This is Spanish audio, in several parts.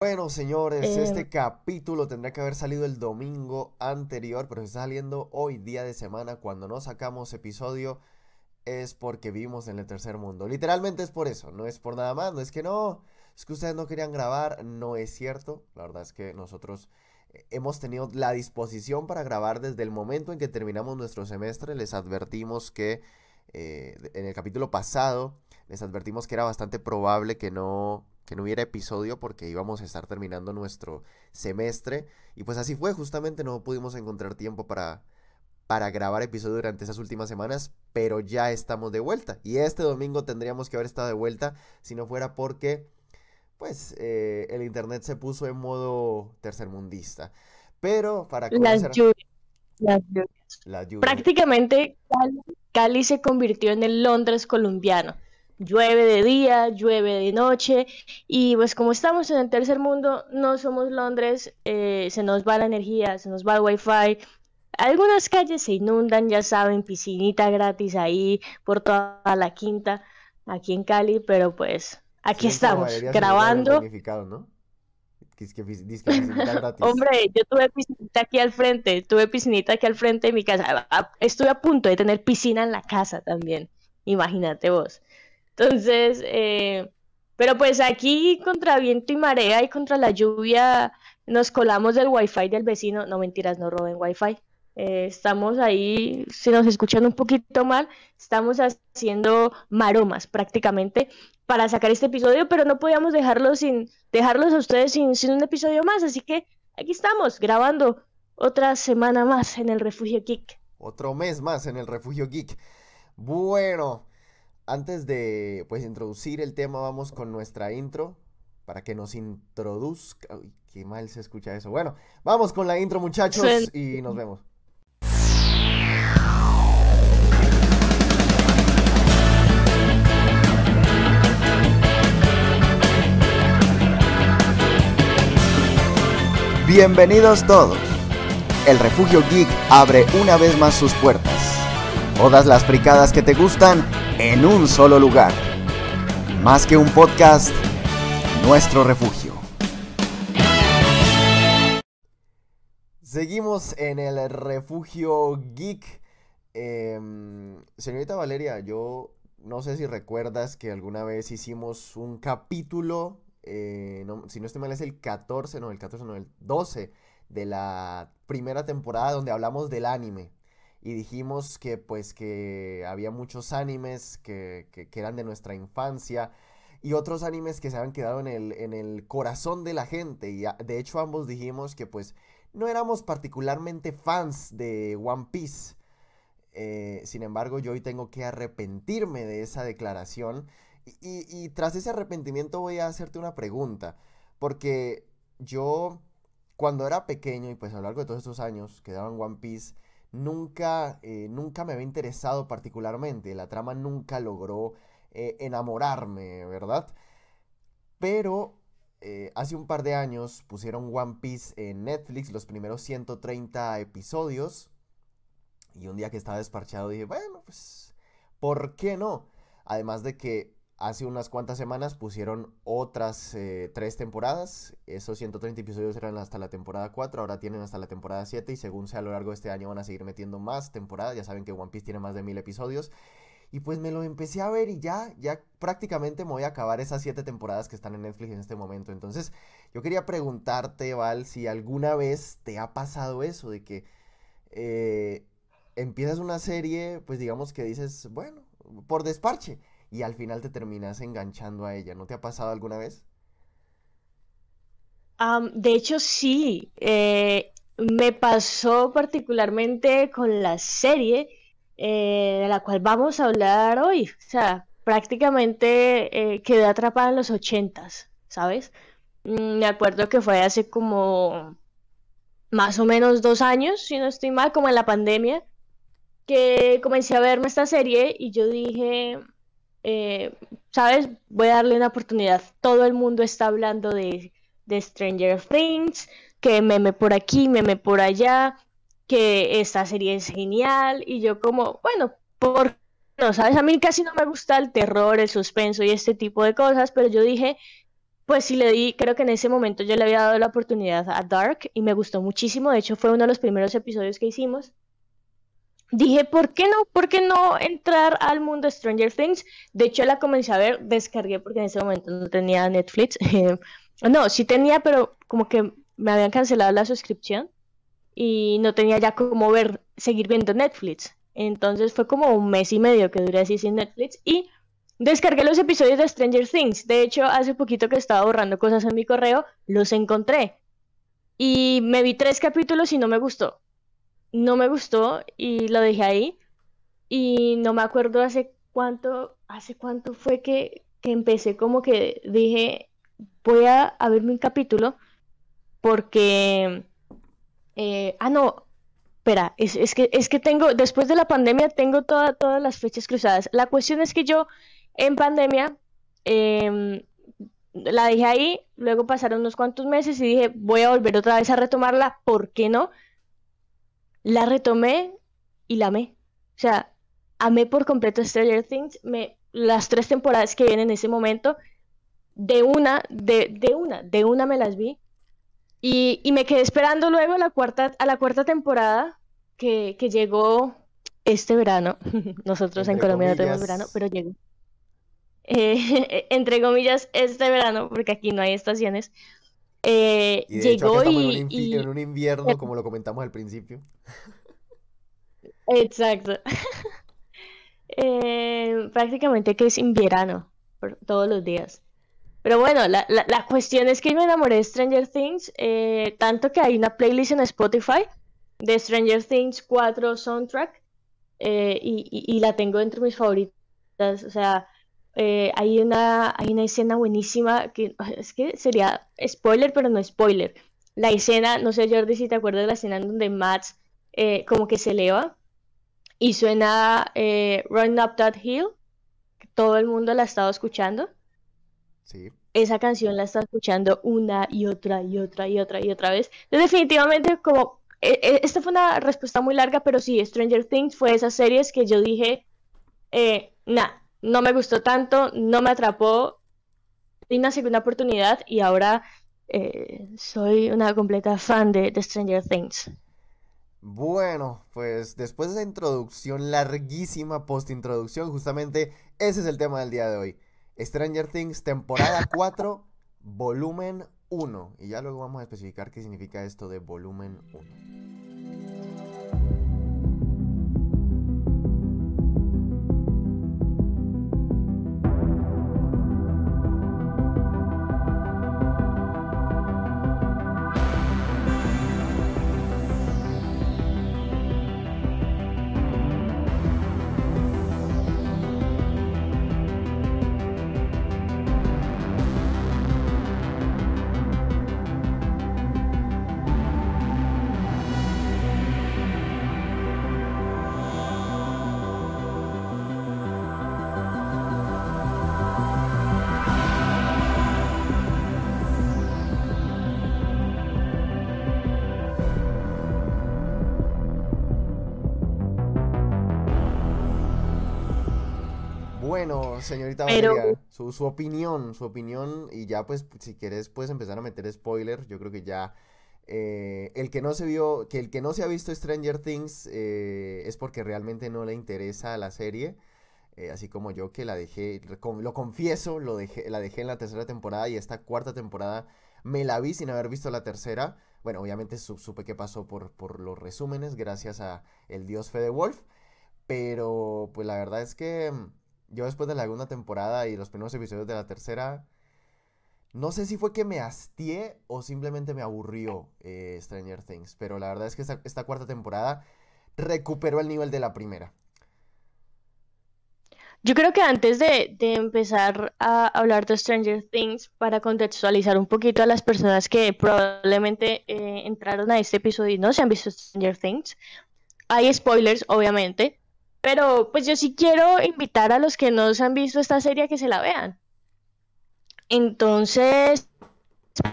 Bueno, señores, Eh, este capítulo tendría que haber salido el domingo anterior, pero está saliendo hoy, día de semana. Cuando no sacamos episodio es porque vivimos en el tercer mundo. Literalmente es por eso, no es por nada más, no es que no, es que ustedes no querían grabar, no es cierto. La verdad es que nosotros eh, hemos tenido la disposición para grabar desde el momento en que terminamos nuestro semestre. Les advertimos que eh, en el capítulo pasado, les advertimos que era bastante probable que no que no hubiera episodio porque íbamos a estar terminando nuestro semestre. Y pues así fue, justamente no pudimos encontrar tiempo para, para grabar episodio durante esas últimas semanas, pero ya estamos de vuelta. Y este domingo tendríamos que haber estado de vuelta si no fuera porque, pues, eh, el internet se puso en modo tercermundista. Pero para las lluvias, las lluvias. la lluvia. Prácticamente Cali, Cali se convirtió en el Londres colombiano. Llueve de día, llueve de noche y pues como estamos en el tercer mundo, no somos Londres, eh, se nos va la energía, se nos va el wifi. Algunas calles se inundan, ya saben, piscinita gratis ahí por toda la quinta aquí en Cali, pero pues aquí estamos grabando. ¿no? Gratis. Hombre, yo tuve piscinita aquí al frente, tuve piscinita aquí al frente de mi casa. A- a- Estuve a punto de tener piscina en la casa también, imagínate vos. Entonces, eh, pero pues aquí contra viento y marea y contra la lluvia nos colamos del wifi del vecino. No mentiras, no roben wifi. Eh, estamos ahí, si nos escuchan un poquito mal, estamos haciendo maromas prácticamente para sacar este episodio, pero no podíamos dejarlo sin dejarlos a ustedes sin, sin un episodio más, así que aquí estamos grabando otra semana más en el Refugio Geek. Otro mes más en el Refugio Geek. Bueno, antes de pues introducir el tema, vamos con nuestra intro para que nos introduzca. Uy, qué mal se escucha eso. Bueno, vamos con la intro, muchachos, y nos vemos. Bienvenidos todos. El Refugio Geek abre una vez más sus puertas. Todas las fricadas que te gustan en un solo lugar. Más que un podcast, nuestro refugio. Seguimos en el Refugio Geek. Em, señorita Valeria, yo no sé si recuerdas que alguna vez hicimos un capítulo, eh, no- si no estoy mal es el 14, no, el 14 no, el 12 de la primera temporada donde hablamos del anime. Y dijimos que pues que había muchos animes que, que- eran de nuestra infancia y otros animes que se habían quedado en el, en el corazón de la gente. Y de hecho ambos dijimos que pues no éramos particularmente fans de One Piece. Eh, sin embargo, yo hoy tengo que arrepentirme de esa declaración. Y tras ese arrepentimiento voy a hacerte una pregunta. Porque yo, cuando era pequeño y pues a lo largo de todos estos años que daban One Piece, nunca, eh, nunca me había interesado particularmente. La trama nunca logró eh, enamorarme, ¿verdad? Pero eh, hace un par de años pusieron One Piece en Netflix, los primeros 130 episodios. Y un día que estaba desparchado dije, bueno, pues, ¿por qué no? Además de que hace unas cuantas semanas pusieron otras eh, tres temporadas. Esos 130 episodios eran hasta la temporada 4, ahora tienen hasta la temporada 7 y según sea a lo largo de este año van a seguir metiendo más temporadas. Ya saben que One Piece tiene más de mil episodios. Y pues me lo empecé a ver y ya, ya prácticamente me voy a acabar esas siete temporadas que están en Netflix en este momento. Entonces, yo quería preguntarte, Val, si alguna vez te ha pasado eso, de que eh, empiezas una serie, pues digamos que dices, bueno, por desparche, y al final te terminas enganchando a ella. ¿No te ha pasado alguna vez? De hecho, sí, eh, me pasó particularmente con la serie eh, de la cual vamos a hablar hoy. O sea, prácticamente eh, quedé atrapada en los ochentas, ¿sabes? Mm, me acuerdo que fue hace como más o menos dos años, si no estoy mal, como en la pandemia, que comencé a verme esta serie y yo dije, eh, ¿sabes? Voy a darle una oportunidad. Todo el mundo está hablando de, de Stranger Things, que meme por aquí, meme por allá, que esta serie es genial y yo como, bueno, ¿por no? ¿Sabes? A mí casi no me gusta el terror, el suspenso y este tipo de cosas, pero yo dije, pues sí le di, creo que en ese momento yo le había dado la oportunidad a Dark y me gustó muchísimo. De hecho, fue uno de los primeros episodios que hicimos. Dije, ¿por qué no? ¿Por qué no entrar al mundo de Stranger Things? De hecho, la comencé a ver, descargué porque en ese momento no tenía Netflix. no, sí tenía, pero como que me habían cancelado la suscripción y no tenía ya como ver, seguir viendo Netflix. Entonces fue como un mes y medio que duré así sin Netflix y descargué los episodios de Stranger Things. De hecho, hace poquito que estaba borrando cosas en mi correo, los encontré. Y me vi tres capítulos y no me gustó no me gustó y lo dejé ahí. Y no me acuerdo hace cuánto, hace cuánto fue que, empecé como que dije, voy a, verme un capítulo porque... Eh, ah, no, espera, es, que, es que tengo, después de la pandemia tengo todas las fechas cruzadas. La cuestión es que yo en pandemia em, la dejé ahí, luego pasaron unos cuantos meses y dije, voy a volver otra vez a retomarla, ¿por qué no? La retomé y la amé. O sea, amé por completo Stranger Things. Me, las tres temporadas que vienen en ese momento, de una, de, de una, de una me las vi. Y, y, me quedé esperando luego a la cuarta, a la cuarta temporada que, que llegó este verano. Nosotros en Colombia no tenemos verano, pero llegó. Eh, entre comillas, este verano, porque aquí no hay estaciones. Eh, llegó y, en, un invierno, como lo comentamos al principio. Exacto. Eh, prácticamente que es invierno, todos los días. Pero bueno, la, cuestión es que me enamoré de Stranger Things, eh, tanto que hay una playlist en Spotify de Stranger Things 4 soundtrack y, y, la tengo entre mis favoritas. O sea, eh, hay, una, hay una escena buenísima que es que sería spoiler, pero no spoiler. La escena, no sé Jordi si te acuerdas de la escena en donde Max eh, como que se eleva y suena eh, Run Up That Hill, todo el mundo la ha estado escuchando. Sí. Esa canción la está escuchando una y otra y otra y otra y otra vez. Entonces, definitivamente, como esta fue una respuesta muy larga, pero sí, Stranger Things fue esas series que yo dije, eh, nada, no me gustó tanto, no me atrapó, di una segunda oportunidad y ahora eh, soy una completa fan de, Stranger Things. Bueno, pues después de esa introducción larguísima, post-introducción, justamente ese es el tema del día de hoy. Stranger Things, temporada 4, volumen 1. Y ya luego vamos a especificar qué significa esto de volumen 1. Bueno, señorita Valeria, su, su, opinión, su opinión, y ya pues si quieres puedes empezar a meter spoiler, yo creo que ya eh, el que no se vio, que el que no se ha visto Stranger Things eh, es porque realmente no le interesa la serie, eh, así como yo que la dejé, lo confieso, lo dejé, la dejé en la tercera temporada y esta cuarta temporada me la vi sin haber visto la tercera. Bueno, obviamente supe qué pasó por, por los resúmenes gracias a el dios Fede Wolf, pero pues la verdad es que yo después de la segunda temporada y los primeros episodios de la tercera, no sé si fue que me hastié o simplemente me aburrió eh, Stranger Things, pero la verdad es que esta, cuarta temporada recuperó el nivel de la primera. Yo creo que antes de, empezar a hablar de Stranger Things, para contextualizar un poquito a las personas que probablemente eh, entraron a este episodio y no se han visto Stranger Things, hay spoilers, obviamente, pero pues yo sí quiero invitar a los que no se han visto esta serie a que se la vean. Entonces,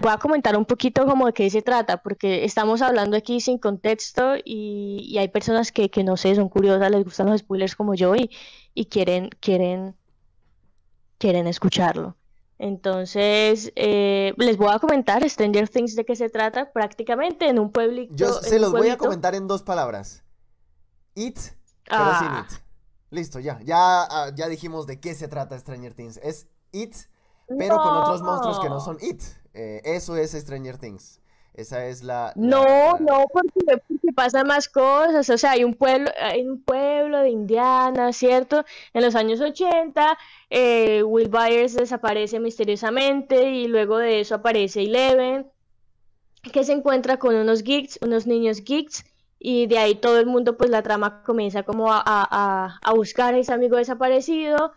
voy a comentar un poquito como de qué se trata, porque estamos hablando aquí sin contexto y, hay personas que, no sé, son curiosas, les gustan los spoilers como yo y, quieren, quieren, quieren escucharlo. Entonces, eh, les voy a comentar Stranger Things de qué se trata prácticamente en un pueblito. Yo se los voy a comentar en dos palabras. It, pero sin ah. it. Listo, ya, ya, ah, ya dijimos de qué se trata Stranger Things. Es It, pero con otros monstruos que no son It. Eh, eso es Stranger Things. Esa es la... no, no, porque, pasa más cosas. O sea, hay un pueblo, hay un pueblo de Indiana, ¿cierto? En los años 80, eh, Will Byers desaparece misteriosamente y luego de eso aparece Eleven, que se encuentra con unos geeks, unos niños geeks, y de ahí todo el mundo, pues la trama comienza como a, a, a buscar a ese amigo desaparecido.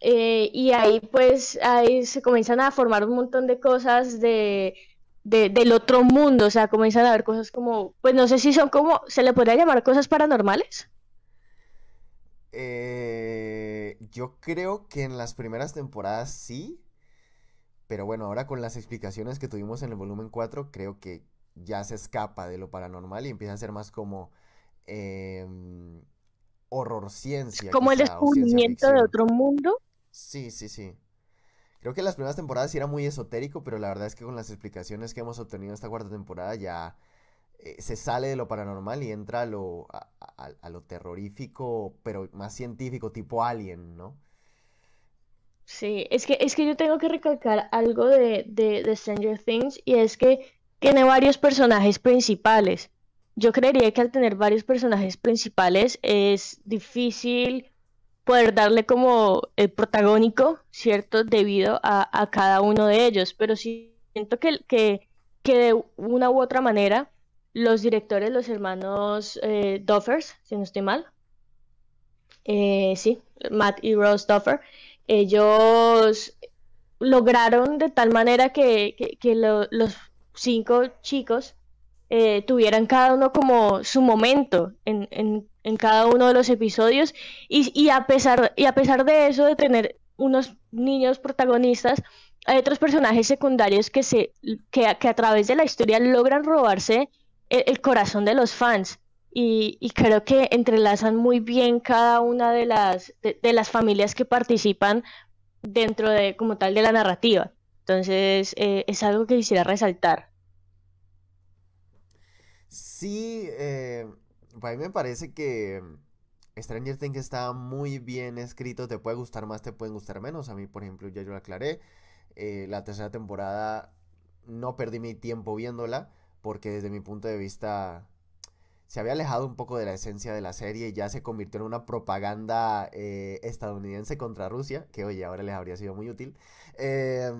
Eh, y ahí pues ahí se comienzan a formar un montón de cosas de del otro mundo, o sea, comienzan a ver cosas como, pues no sé si son como, ¿se le podría llamar cosas paranormales? Eh, yo creo que en las primeras temporadas sí, pero bueno, ahora con las explicaciones que tuvimos en el volumen 4, creo que ya se escapa de lo paranormal y empieza a ser más como eh, horror ciencia. Como el descubrimiento de otro mundo. Sí, sí, sí. Creo que las primeras temporadas sí era muy esotérico, pero la verdad es que con las explicaciones que hemos obtenido esta cuarta temporada ya eh, se sale de lo paranormal y entra a lo, a, lo terrorífico, pero más científico, tipo Alien, ¿no? Sí, es que, es que yo tengo que recalcar algo de, de, de Stranger Things y es que tiene varios personajes principales. Yo creería que al tener varios personajes principales es difícil poder darle como el protagónico, ¿cierto? Debido a, cada uno de ellos. Pero siento que, que, que, de una u otra manera los directores, los hermanos eh, Duffers, si no estoy mal, eh, sí, Matt y Rose Duffer, ellos lograron de tal manera que, que, los cinco chicos eh, tuvieran cada uno como su momento en, en, en cada uno de los episodios y, y, a pesar, y a pesar de eso, de tener unos niños protagonistas, hay otros personajes secundarios que, se, que, a través de la historia logran robarse el, corazón de los fans. Y, y, creo que entrelazan muy bien cada una de las, de, las familias que participan dentro de, como tal, de la narrativa. Entonces, eh, es algo que quisiera resaltar. Sí, eh, para mí me parece que Stranger Things está muy bien escrito, te puede gustar más, te pueden gustar menos. A mí, por ejemplo, ya yo lo aclaré. Eh, la tercera temporada no perdí mi tiempo viéndola porque desde mi punto de vista se había alejado un poco de la esencia de la serie y ya se convirtió en una propaganda eh, estadounidense contra Rusia, que oye, ahora les habría sido muy útil. Eh,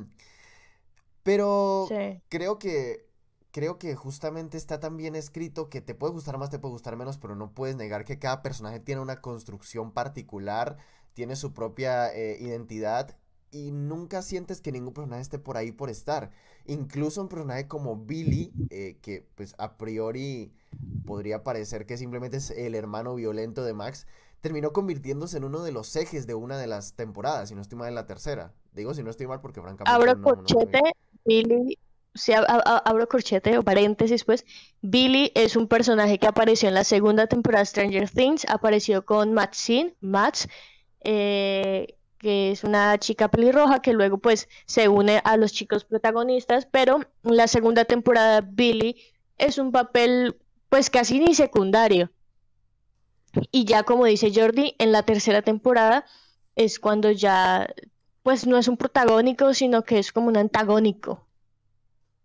pero creo que creo que justamente está tan bien escrito que te puede gustar más, te puede gustar menos, pero no puedes negar que cada personaje tiene una construcción particular, tiene su propia eh, identidad y nunca sientes que ningún personaje esté por ahí por estar. Incluso un personaje como Billy, eh, que pues a priori podría parecer que simplemente es el hermano violento de Max, terminó convirtiéndose en uno de los ejes de una de las temporadas, si no estoy mal en la tercera. Digo si no estoy mal porque francamente... Abro no, Billy si abro corchete o paréntesis, pues, Billy es un personaje que apareció en la segunda temporada de Stranger Things, apareció con Maxine, Max, eh, que es una chica pelirroja que luego pues se une a los chicos protagonistas, pero en la segunda temporada Billy es un papel pues casi ni secundario. Y ya como dice Jordi, en la tercera temporada es cuando ya pues no es un protagónico, sino que es como un antagónico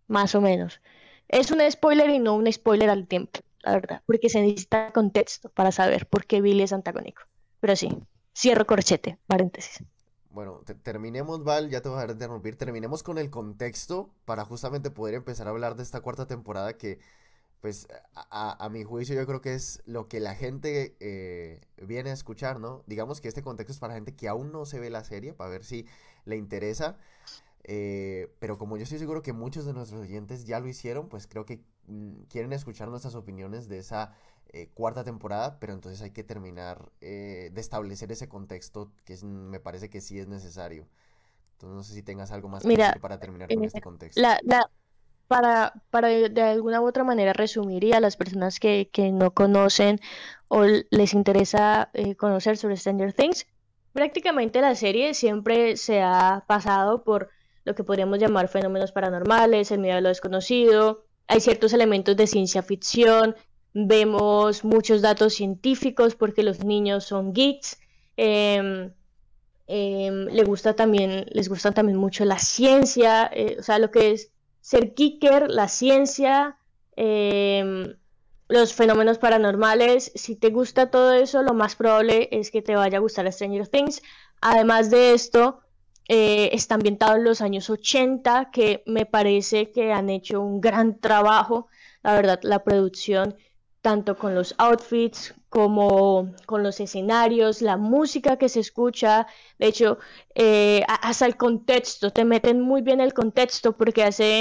más o menos. Es un spoiler y no un spoiler al tiempo, la verdad, porque se necesita contexto para saber por qué Billy es antagónico. Pero sí, cierro corchete, paréntesis. Bueno, terminemos, Val, ya te voy a interrumpir. Terminemos con el contexto para justamente poder empezar a hablar de esta cuarta temporada que, pues, a, mi juicio yo creo que es lo que la gente eh, viene a escuchar, ¿no? Digamos que este contexto es para gente que aún no se ve la serie, para ver si le interesa. Eh, pero como yo estoy seguro que muchos de nuestros oyentes ya lo hicieron, pues creo que mm, quieren escuchar nuestras opiniones de esa eh, cuarta temporada, pero entonces hay que terminar eh, de establecer ese contexto que me parece que sí es necesario. Entonces no sé si tengas algo más Mira, para terminar con este contexto. La, para, para de alguna u otra manera resumir y a las personas que, que no conocen o les interesa conocer sobre Stranger Things, prácticamente la serie siempre se ha pasado por lo que podríamos llamar fenómenos paranormales, el miedo a lo desconocido, hay ciertos elementos de ciencia ficción, vemos muchos datos científicos porque los niños son geeks. Em, em, le gusta también, les gusta también mucho la ciencia, eh, o sea, lo que es ser geeker, la ciencia, em, los fenómenos paranormales. Si te gusta todo eso, lo más probable es que te vaya a gustar Stranger Things. Además de esto, eh, está ambientado en los años 80, que me parece que han hecho un gran trabajo, la verdad, la producción, tanto con los outfits como con los escenarios, la música que se escucha, de hecho, eh, hasta el contexto, te meten muy bien el contexto porque hace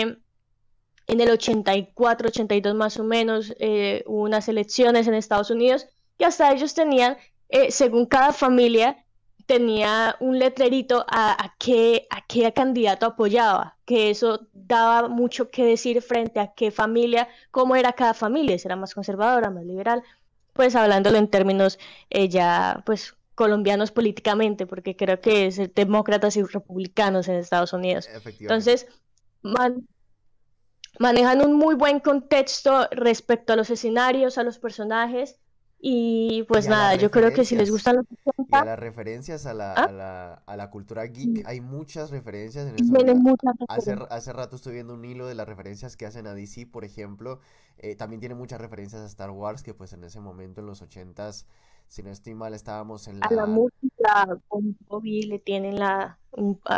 en el 84, 82 más o menos, eh, unas elecciones en Estados Unidos y hasta ellos tenían, eh, según cada familia, tenía un letrerito a, qué, a qué candidato apoyaba, que eso daba mucho que decir frente a qué familia, cómo era cada familia, si era más conservadora, más liberal, pues hablándolo en términos eh, ya pues colombianos políticamente, porque creo que es demócratas y republicanos en Estados Unidos. Entonces, manejan un muy buen contexto respecto a los escenarios, a los personajes, y pues nada, yo creo que si les gustan los Y a las referencias a la, ¿Ah? a la, a la cultura geek, hay muchas referencias en eso. Hace, hace rato estoy viendo un hilo de las referencias que hacen a DC, por ejemplo. Eh, también tiene muchas referencias a Star Wars, que pues en ese momento, en los ochentas, si no estoy mal, estábamos en la... A la música, con Bobby le tienen la...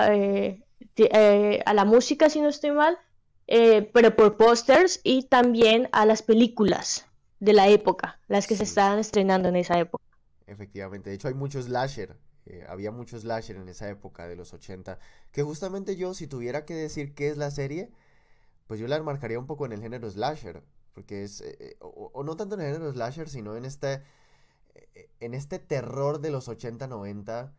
Eh, eh, a la música, si no estoy mal, pero por pósters y también a las películas de la época, las que se estaban estrenando en esa época. Efectivamente, de hecho hay muchos slasher, eh, había muchos slasher en esa época de los 80, que justamente yo si tuviera que decir qué es la serie, pues yo la marcaría un poco en el género slasher, porque es, eh, eh, o, no tanto en el género slasher, sino en este, en este terror de los 80-90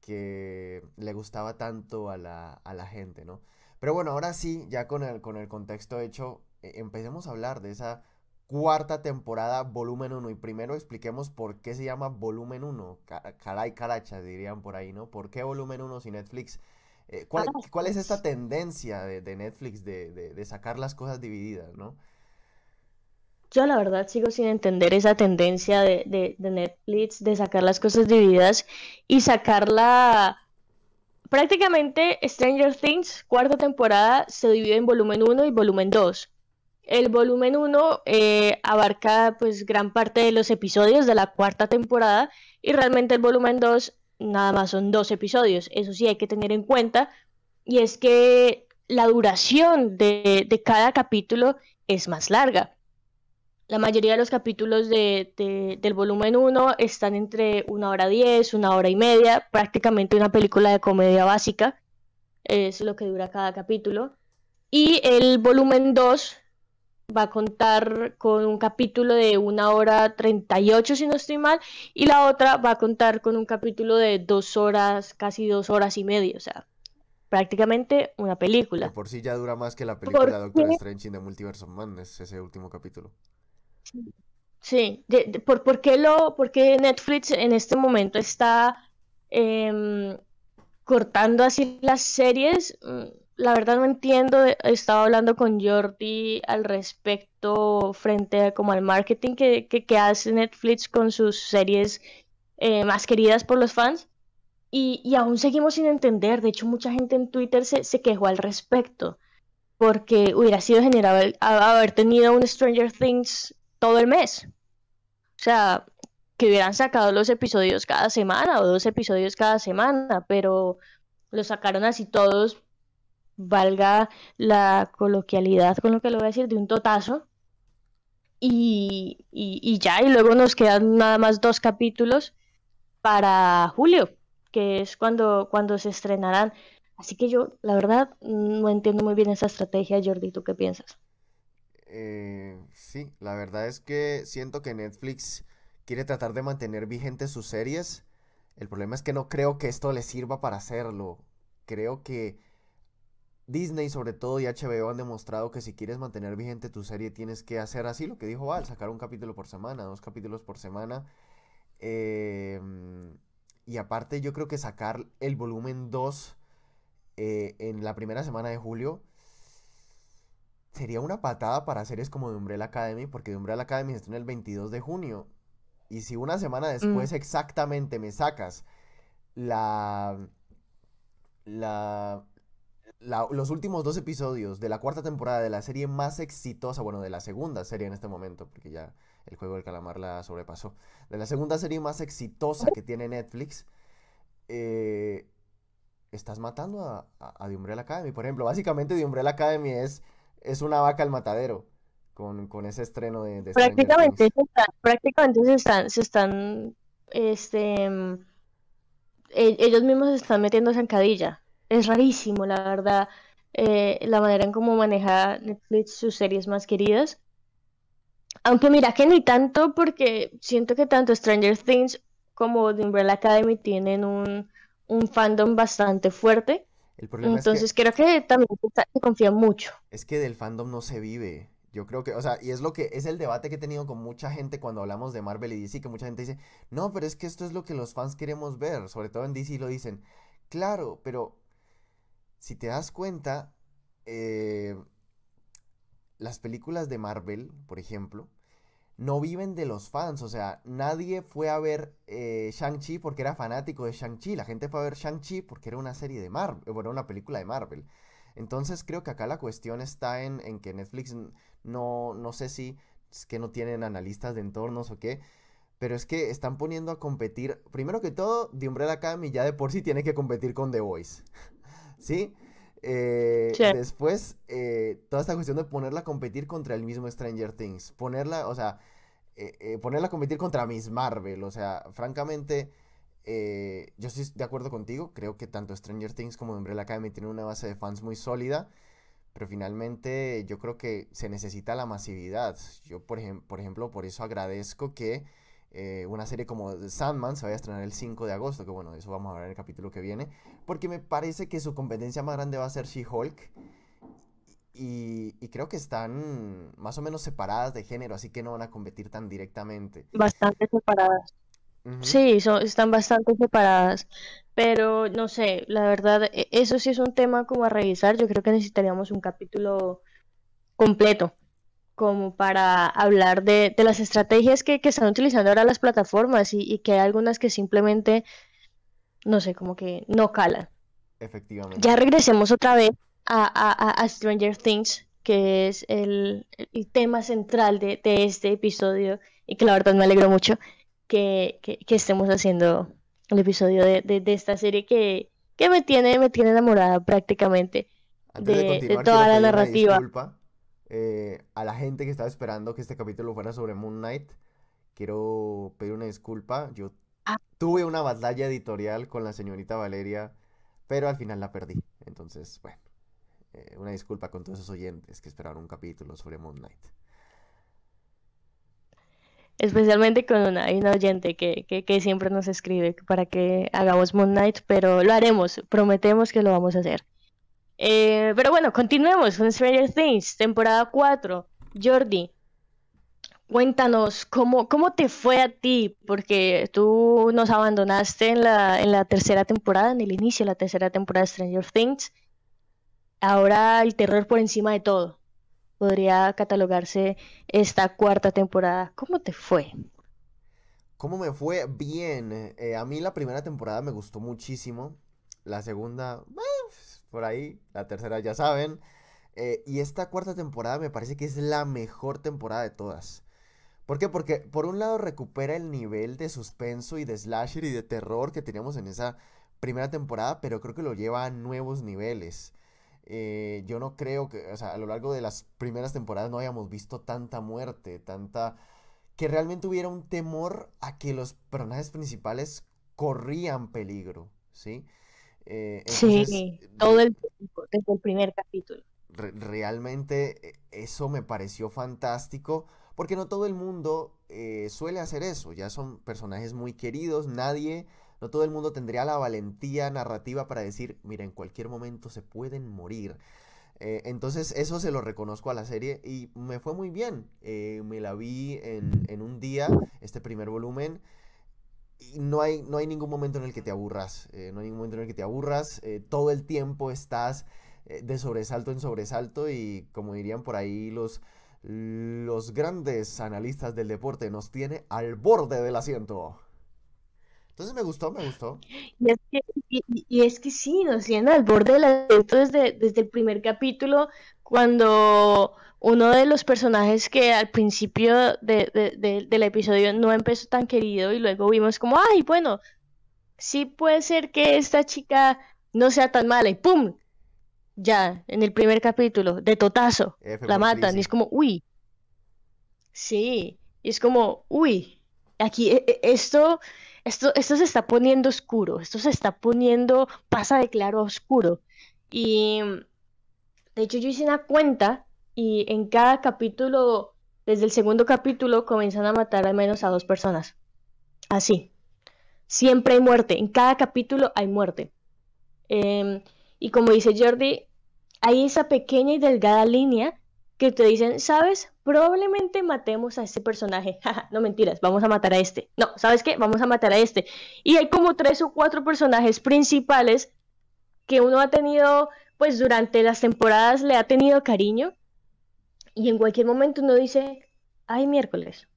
que le gustaba tanto a la, a la gente, ¿no? Pero bueno, ahora sí, ya con el, con el contexto hecho, empecemos a hablar de esa cuarta temporada, volumen 1. Y primero expliquemos por qué se llama volumen 1. Caray, caracha, dirían por ahí, ¿no? ¿Por qué volumen 1 si Netflix? Eh, ¿cuál, ¿cuál, es esta tendencia de, Netflix de, de, sacar las cosas divididas, no? Yo la verdad sigo sin entender esa tendencia de, Netflix de sacar las cosas divididas y sacarla... Prácticamente Stranger Things, cuarta temporada, se divide en volumen 1 y volumen 2 el volumen 1 eh, abarca pues gran parte de los episodios de la cuarta temporada y realmente el volumen 2 nada más son dos episodios. Eso sí hay que tener en cuenta y es que la duración de, cada capítulo es más larga. La mayoría de los capítulos del volumen 1 están entre una hora diez, una hora y media, prácticamente una película de comedia básica. Es lo que dura cada capítulo. Y el volumen 2 va a contar con un capítulo de una hora 38, si no estoy mal, y la otra va a contar con un capítulo de dos horas, casi dos horas y media, o sea, prácticamente una película. por sí ya dura más que la película Doctor Strange in the Multiverse of Madness, ese último capítulo. Sí, por, por, qué lo, por Netflix en este momento está em, cortando así las series? La verdad no entiendo, he estado hablando con Jordi al respecto frente a como al marketing que, que, hace Netflix con sus series eh, más queridas por los fans y, aún seguimos sin entender, de hecho mucha gente en Twitter se, se quejó al respecto porque hubiera sido general haber tenido un Stranger Things todo el mes. O sea, que hubieran sacado los episodios cada semana o dos episodios cada semana, pero lo sacaron así todos valga la coloquialidad con lo que lo voy a decir, de un totazo. Y, y, ya, y luego nos quedan nada más dos capítulos para julio, que es cuando, cuando se estrenarán. Así que yo, la verdad, no entiendo muy bien esa estrategia, Jordi, ¿tú qué piensas? Eh, sí, la verdad es que siento que Netflix quiere tratar de mantener vigentes sus series. El problema es que no creo que esto le sirva para hacerlo. Creo que Disney sobre todo y HBO han demostrado que si quieres mantener vigente tu serie tienes que hacer así lo que dijo Val, sacar un capítulo por semana, dos capítulos por semana. Em, y aparte yo creo que sacar el volumen 2 eh, en la primera semana de julio sería una patada para series como The Umbrella Academy, porque The Umbrella Academy se estrena el 22 de junio. Y si una semana después Mm, exactamente me sacas la, la, la- los últimos dos episodios de la cuarta temporada de la serie más exitosa, bueno, de la segunda serie en este momento, porque ya el juego del calamar la sobrepasó, de la segunda serie más exitosa que tiene Netflix, eh, estás matando a, a, a The Umbrella Academy. Por ejemplo, básicamente The Umbrella Academy es, es una vaca al matadero con, con ese estreno de, prácticamente, se están, prácticamente se están, se están, este, mm, e- ellos mismos se están metiendo zancadilla. Es rarísimo, la verdad, eh, la manera en cómo maneja Netflix sus series más queridas. Aunque mira que ni tanto, porque siento que tanto Stranger Things como The Umbrella Academy tienen un, un fandom bastante fuerte. El problema es que Entonces creo que también se confía mucho. Es que del fandom no se vive. Yo creo que, o sea, y es lo que es el debate que he tenido con mucha gente cuando hablamos de Marvel y DC, que mucha gente dice, no, pero es que esto es lo que los fans queremos ver, sobre todo en DC lo dicen, claro, pero si te das cuenta, eh, las películas de Marvel, por ejemplo, no viven de los fans, o sea, nadie fue a ver eh, Shang-Chi porque era fanático de Shang-Chi, la gente fue a ver Shang-Chi porque era una serie de Marvel, bueno, una película de Marvel. Entonces creo que acá la cuestión está en, que Netflix no, no sé si es que no tienen analistas de entornos o qué, pero es que están poniendo a competir, primero que todo, The Umbrella Academy ya de por sí tiene que competir con The Voice, ¿sí? Eh, Sí. después, eh, toda esta cuestión de ponerla a competir contra el mismo Stranger Things, ponerla, o sea, eh, ponerla a competir contra Miss Marvel, o sea, francamente, yo estoy de acuerdo contigo, creo que tanto Stranger Things como Umbrella Academy tienen una base de fans muy sólida, pero finalmente yo creo que se necesita la masividad. Yo, por ejem- por ejemplo, por eso agradezco que eh, una serie como The Sandman se vaya a estrenar el 5 de agosto, que bueno, eso vamos a ver en el capítulo que viene, porque me parece que su competencia más grande va a ser She-Hulk. Y, y creo que están más o menos separadas de género, así que no van a competir tan directamente. Bastante separadas. Sí, son, están bastante separadas, pero no sé, la verdad, e- eso sí es un tema como a revisar. Yo creo que necesitaríamos un capítulo completo como para hablar de, de las estrategias que, que están utilizando ahora las plataformas y, y que hay algunas que simplemente, no sé, como que no calan. Efectivamente. Ya regresemos otra vez a, a- Stranger Things, que es el, el tema central de, de este episodio y que la verdad me alegro mucho que, que- que estemos haciendo el episodio de, de- de esta serie que, que me tiene, me tiene enamorada prácticamente Antes de toda la narrativa. disculpa eh, a la gente que estaba esperando que este capítulo fuera sobre Moon Knight. Quiero pedir una disculpa. Yo Ah, tuve una batalla editorial con la señorita Valeria, pero al final la perdí. Entonces, bueno, eh, una disculpa con todos esos oyentes que esperaron un capítulo sobre Moon Knight. especialmente con una, hay una oyente que, que, que siempre nos escribe para que hagamos Moon Knight, pero lo haremos, prometemos que lo vamos a hacer. Eh, pero bueno, continuemos con Stranger Things, temporada 4. Jordi, cuéntanos cómo, cómo te fue a ti, porque tú nos abandonaste en la, en la tercera temporada, en el inicio de la tercera temporada de Stranger Things. Ahora el terror por encima de todo. Podría catalogarse esta cuarta temporada. ¿Cómo te fue? ¿Cómo me fue? Bien. Eh, a mí la primera temporada me gustó muchísimo. La segunda, eh, por ahí. La tercera, ya saben. Eh, y esta cuarta temporada me parece que es la mejor temporada de todas. ¿Por qué? Porque por un lado recupera el nivel de suspenso y de slasher y de terror que teníamos en esa primera temporada, pero creo que lo lleva a nuevos niveles. Eh, yo no creo que, o sea, a lo largo de las primeras temporadas no hayamos visto tanta muerte, tanta... que realmente hubiera un temor a que los personajes principales corrían peligro, ¿sí? Eh, entonces, Sí, todo el tiempo, desde el primer capítulo. re- realmente eh, eso me pareció fantástico, porque no todo el mundo eh, suele hacer eso, ya son personajes muy queridos, nadie, no todo el mundo tendría la valentía narrativa para decir, mira, en cualquier momento se pueden morir. Eh, entonces eso se lo reconozco a la serie y me fue muy bien. Eh, me la vi en, en un día, este primer volumen, no hay, no hay ningún momento en el que te aburras. Eh, no hay ningún momento en el que te aburras. Eh, todo el tiempo estás eh, de sobresalto en sobresalto y como dirían por ahí los, los grandes analistas del deporte, nos tiene al borde del asiento. Entonces me gustó, me gustó. Y es que, y, es que sí, nos tiene al borde del asiento desde, desde el primer capítulo, cuando uno de los personajes que al principio del episodio no empezó tan querido y luego vimos como, ay, bueno, sí puede ser que esta chica no sea tan mala y ¡pum! Ya, en el primer capítulo, de totazo, la matan y es como, uy. Sí, y es como, uy, aquí e, e, esto, esto, esto se está poniendo oscuro, esto se está poniendo, pasa de claro a oscuro. Y de hecho yo hice una cuenta y en cada capítulo, desde el segundo capítulo, comienzan a matar al menos a dos personas. Así. Siempre hay muerte. En cada capítulo hay muerte. Em, y como dice Jordi, hay esa pequeña y delgada línea que te dicen, ¿sabes? Probablemente matemos a este personaje. no mentiras, vamos a matar a este. No, ¿sabes qué? Vamos a matar a este. Y hay como tres o cuatro personajes principales que uno ha tenido, pues durante las temporadas le ha tenido cariño y en cualquier momento uno dice, ay miércoles,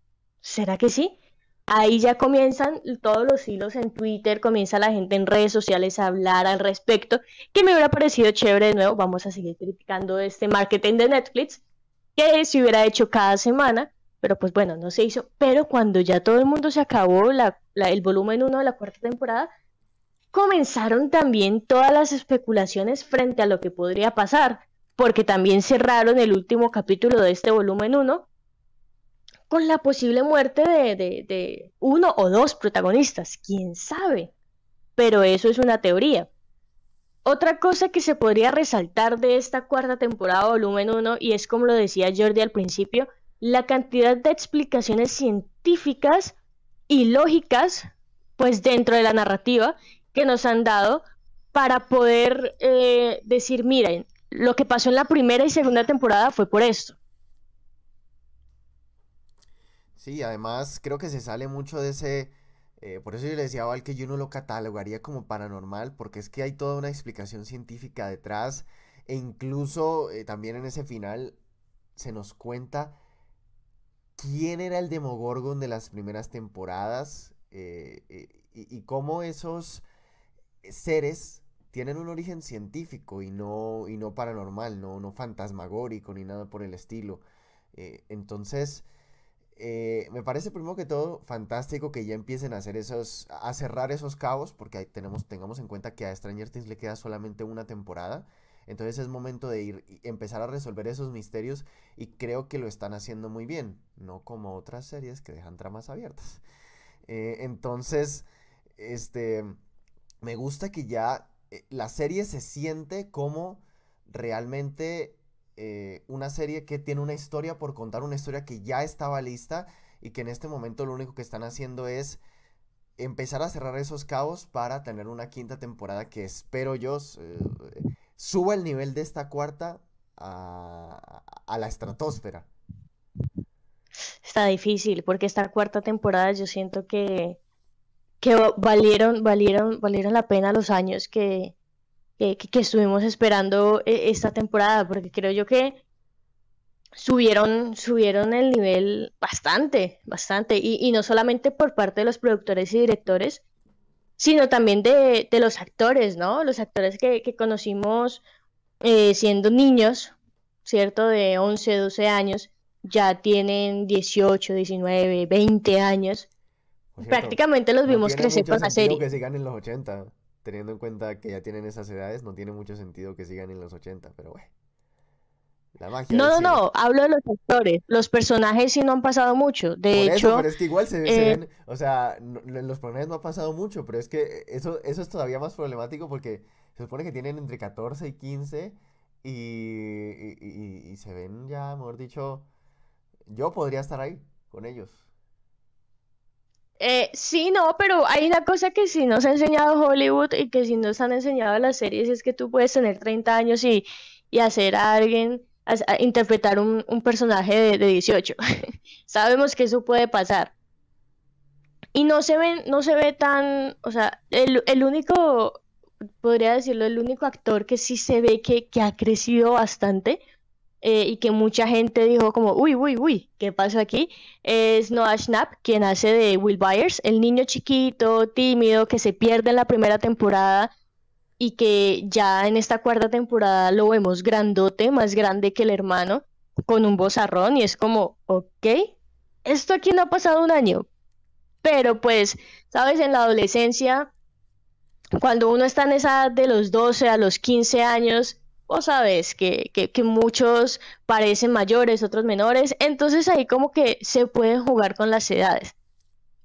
¿será que sí? Ahí ya comienzan todos los hilos en Twitter, comienza la gente en redes sociales a hablar al respecto, que me hubiera parecido chévere de nuevo, vamos a seguir criticando este marketing de Netflix, que se hubiera hecho cada semana, pero pues bueno, no se hizo, pero cuando ya todo el mundo se acabó el volumen 1 de la cuarta temporada, comenzaron también todas las especulaciones frente a lo que podría pasar porque también cerraron el último capítulo de este volumen 1 con la posible muerte de, uno o dos protagonistas, quién sabe, pero eso es una teoría. Otra cosa que se podría resaltar de esta cuarta temporada volumen 1, y es como lo decía Jordi al principio, la cantidad de explicaciones científicas y lógicas, pues dentro de la narrativa, que nos han dado para poder eh, decir, miren, lo que pasó en la primera y segunda temporada fue por esto. Sí, además creo que se sale mucho de ese... Eh, por eso yo le decía a Val que yo no lo catalogaría como paranormal, porque es que hay toda una explicación científica detrás, e incluso eh, también en ese final se nos cuenta quién era el Demogorgon de las primeras temporadas eh, y, y, cómo esos seres tienen un origen científico y no, y no paranormal, no, no fantasmagórico ni nada por el estilo. Eh, entonces, eh, me parece primero que todo fantástico que ya empiecen a hacer esos, a cerrar esos cabos, porque tenemos, tengamos en cuenta que a Stranger Things le queda solamente una temporada. Entonces es momento de ir empezar a resolver esos misterios y creo que lo están haciendo muy bien, no como otras series que dejan tramas abiertas. Eh, entonces, este, me gusta que ya la serie se siente como realmente eh, una serie que tiene una historia por contar, una historia que ya estaba lista y que en este momento lo único que están haciendo es empezar a cerrar esos cabos para tener una quinta temporada que espero yo eh, suba el nivel de esta cuarta a la estratosfera. Está difícil porque esta cuarta temporada yo siento que que valieron, valieron, valieron la pena los años que, que, estuvimos esperando eh, esta temporada, porque creo yo que subieron, subieron el nivel bastante, bastante, y, no solamente por parte de los productores y directores, sino también de, los actores, ¿no? Los actores que, conocimos eh, siendo niños, ¿cierto? De 11, 12 años, ya tienen 18, 19, 20 años Prácticamente los vimos crecer con la serie. que sigan en los 80, teniendo en cuenta que ya tienen esas edades, no tiene mucho sentido que sigan en los 80, pero bueno. La magia no, no, no, hablo de los actores. Los personajes sí no han pasado mucho. De hecho. pero es que igual se, eh, ven. O sea, los personajes no han pasado mucho, pero es que eso, eso es todavía más problemático porque se supone que tienen entre 14 y 15 y, y, y se ven ya, mejor dicho. Yo podría estar ahí con ellos. Eh, sí, no, pero hay una cosa que sí nos ha enseñado Hollywood y que sí nos han enseñado las series es que tú puedes tener 30 años y, hacer a alguien, interpretar un, personaje de, 18. Sabemos que eso puede pasar. Y no se ven, no se ve tan, o sea, el, el único, podría decirlo, el único actor que sí se ve que, que ha crecido bastante eh, y que mucha gente dijo como, uy, uy, uy, ¿qué pasó aquí? Es Noah Schnapp, quien hace de Will Byers, el niño chiquito, tímido, que se pierde en la primera temporada y que ya en esta cuarta temporada lo vemos grandote, más grande que el hermano, con un bozarrón y es como, ok, esto aquí no ha pasado un año, pero pues, sabes, en la adolescencia, cuando uno está en esa edad de los 12 a los 15 años, vos sabes que, que, muchos parecen mayores, otros menores, entonces ahí como que se pueden jugar con las edades.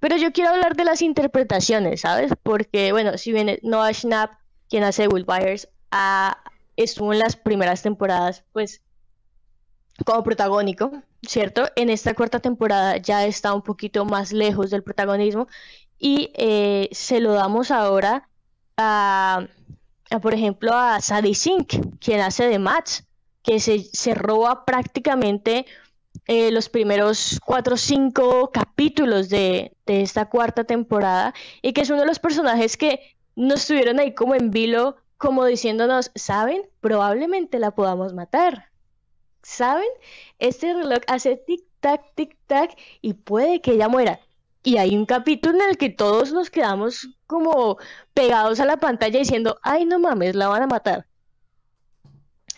Pero yo quiero hablar de las interpretaciones, ¿sabes? Porque, bueno, si bien Noah Schnapp, quien hace Will Byers, ah, estuvo en las primeras temporadas, pues, como protagónico, ¿cierto? En esta cuarta temporada ya está un poquito más lejos del protagonismo y eh, se lo damos ahora a por ejemplo, a Sadie Sink, quien hace de Max, que se, roba prácticamente eh, los primeros cuatro o cinco capítulos de, de, esta cuarta temporada y que es uno de los personajes que nos estuvieron ahí como en vilo, como diciéndonos, ¿saben? Probablemente la podamos matar. ¿Saben? Este reloj hace tic-tac, tic-tac y puede que ella muera. Y hay un capítulo en el que todos nos quedamos como pegados a la pantalla diciendo, ay, no mames, la van a matar.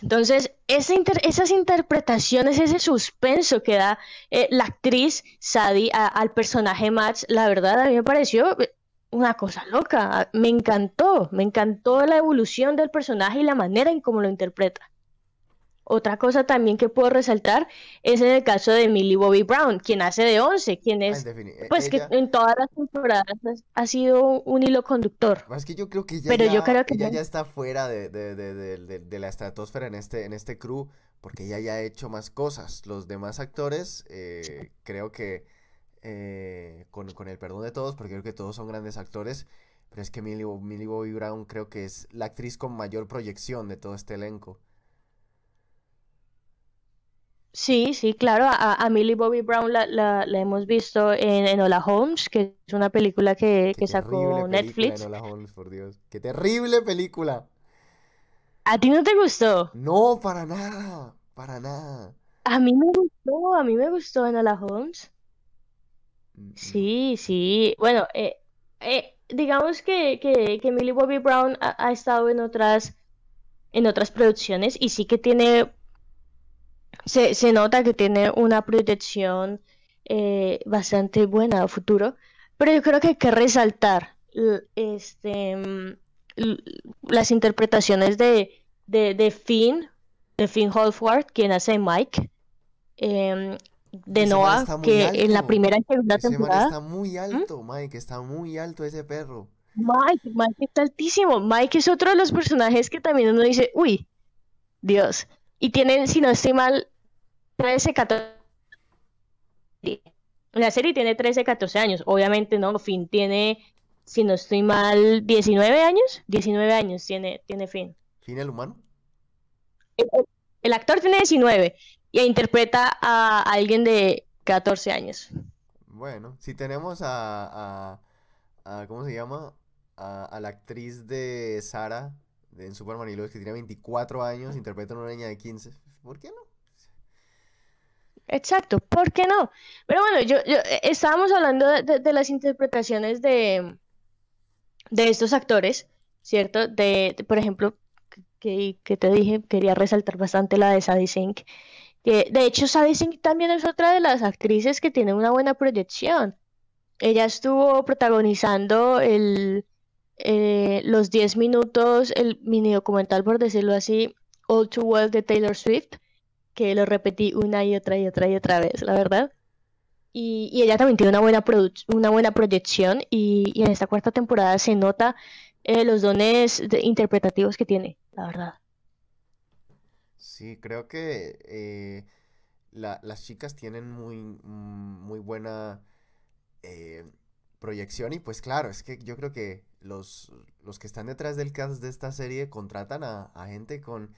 Entonces, esas interpretaciones, ese suspenso que da eh, la actriz Sadie al personaje Max, la verdad a mí me pareció eh, una cosa loca. Me encantó, me encantó la evolución del personaje y la manera en cómo lo interpreta. Otra cosa también que puedo resaltar es en el caso de Millie Bobby Brown, quien hace de Once, quien es, e, pues que en todas las temporadas ha sido un hilo conductor. Es que yo creo que ella, ya, yo creo que ya está fuera de, la estratosfera en este, en este crew, porque ella ya ha hecho más cosas. Los demás actores, eh, creo que, eh, con, con, el perdón de todos, porque creo que todos son grandes actores, pero es que Millie, Millie Bobby Brown creo que es la actriz con mayor proyección de todo este elenco. Sí, sí, claro. A, Millie Bobby Brown la, la, hemos visto en Enola Holmes, que es una película que, que sacó Netflix. Enola Holmes, por Dios. ¡Qué terrible película! ¿A ti no te gustó? No, para nada, para nada. A mí me gustó, a mí me gustó Enola Holmes. Mm, sí, sí. Bueno, eh, eh, digamos que, que, que Millie Bobby Brown ha, ha estado en otras, en otras producciones y sí que tiene se, nota que tiene una proyección eh, bastante buena a futuro, pero yo creo que hay que resaltar este, mm, las interpretaciones de, de, Finn, de Finn Holford, quien hace Mike, em, de Noah, que en la primera y segunda temporada. está muy ¿Mm? alto, Mike, está muy alto ese perro. Mike, Mike está altísimo. Mike es otro de los personajes que también uno dice, uy, Dios. Y tienen, si no estoy mal, 13, 14. La serie tiene 13, 14 años. Obviamente, no, Finn tiene, si no estoy mal, 19 años. 19 años tiene, tiene Finn. ¿Finn el humano? El, actor tiene 19 y interpreta a alguien de 14 años. Bueno, si tenemos a, a, ¿cómo se llama? A, la actriz de Sara en Superman y Lois que tiene 24 años, interpreta a una niña de 15. ¿Por qué no? Exacto, ¿por qué no? Pero bueno, yo, yo eh, estábamos hablando de, las interpretaciones de, de estos actores, ¿cierto? De, por ejemplo, que, que, te dije, quería resaltar bastante la de Sadie Sink, que de hecho Sadie Sink también es otra de las actrices que tiene una buena proyección. Ella estuvo protagonizando el, eh, los 10 minutos, el mini documental, por decirlo así, All Too Well de Taylor Swift que lo repetí una y otra y otra y otra vez, la verdad. Y, ella también tiene una buena, una buena proyección y, en esta cuarta temporada se nota eh, los dones interpretativos que tiene, la verdad. Sí, creo que eh, las chicas tienen muy, muy buena proyección y pues claro, es que yo creo que los, los que están detrás del cast de esta serie contratan a gente con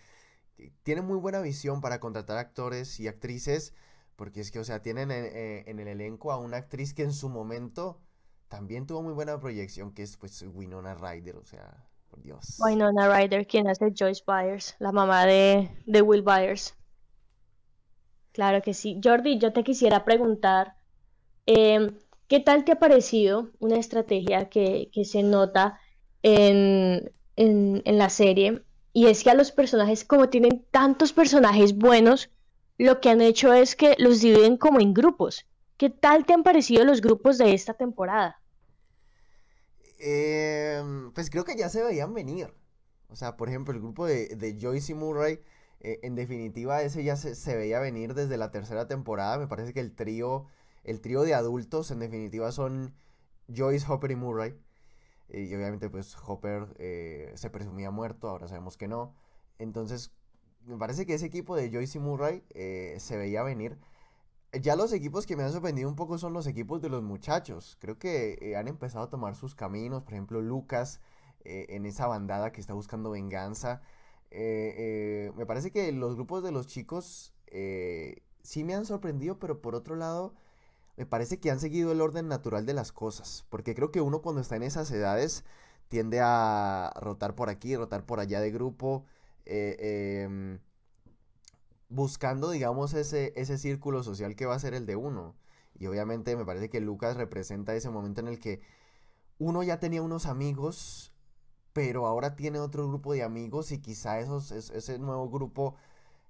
tiene muy buena visión para contratar actores y actrices, porque es que, o sea, tienen en, eh, el elenco a una actriz que en su momento también tuvo muy buena proyección, que es pues Winona Ryder, o sea, por Dios. Winona Ryder, quien hace Joyce Byers, la mamá de, de Will Byers. Claro que sí. Jordi, yo te quisiera preguntar, em, ¿qué tal te ha parecido una estrategia que, se nota en, la serie? Y es que a los personajes, como tienen tantos personajes buenos, lo que han hecho es que los dividen como en grupos. ¿Qué tal te han parecido los grupos de esta temporada? Em, pues creo que ya se veían venir. O sea, por ejemplo, el grupo de, Joyce y Murray, eh, en definitiva, ese ya se, veía venir desde la tercera temporada. Me parece que el trío, el trío de adultos, en definitiva, son Joyce, Hopper y Murray. y obviamente, pues Hopper eh, se presumía muerto, ahora sabemos que no. Entonces, me parece que ese equipo de Joyce y Murray eh, se veía venir. Ya los equipos que me han sorprendido un poco son los equipos de los muchachos. Creo que eh, han empezado a tomar sus caminos. Por ejemplo, Lucas eh, en esa bandada que está buscando venganza. Eh, me parece que los grupos de los chicos sí me han sorprendido, pero por otro lado, me parece que han seguido el orden natural de las cosas. Porque creo que uno cuando está en esas edades tiende a rotar por aquí, rotar por allá de grupo. Em, buscando, digamos, ese, ese círculo social que va a ser el de uno. Y obviamente me parece que Lucas representa ese momento en el que uno ya tenía unos amigos, pero ahora tiene otro grupo de amigos y quizá esos, ese nuevo grupo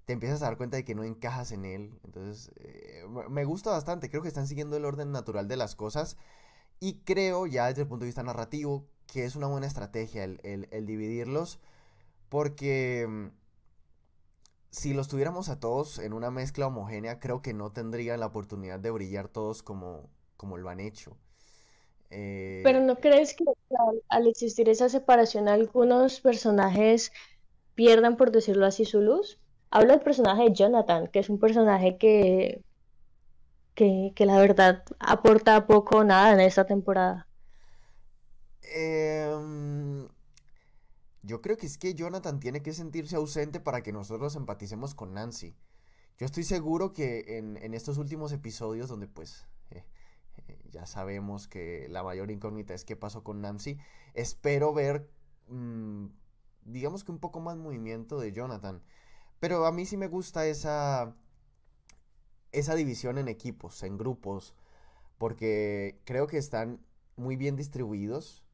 te empiezas a dar cuenta de que no encajas en él. Entonces, eh, me gusta bastante, creo que están siguiendo el orden natural de las cosas y creo ya desde el punto de vista narrativo que es una buena estrategia el, dividirlos porque mm, si los tuviéramos a todos en una mezcla homogénea, creo que no tendrían la oportunidad de brillar todos como, lo han hecho. Eh, Pero ¿no crees que al, existir esa separación algunos personajes pierdan, por decirlo así, su luz? Hablo del personaje de Jonathan, que es un personaje que, que, la verdad aporta poco o nada en esta temporada. Eh, yo creo que es que Jonathan tiene que sentirse ausente para que nosotros empaticemos con Nancy. Yo estoy seguro que en, estos últimos episodios donde pues eh, eh, ya sabemos que la mayor incógnita es qué pasó con Nancy, espero ver mm, digamos que un poco más movimiento de Jonathan. Pero a mí sí me gusta esa, esa división en equipos, en grupos, porque creo que están muy bien distribuidos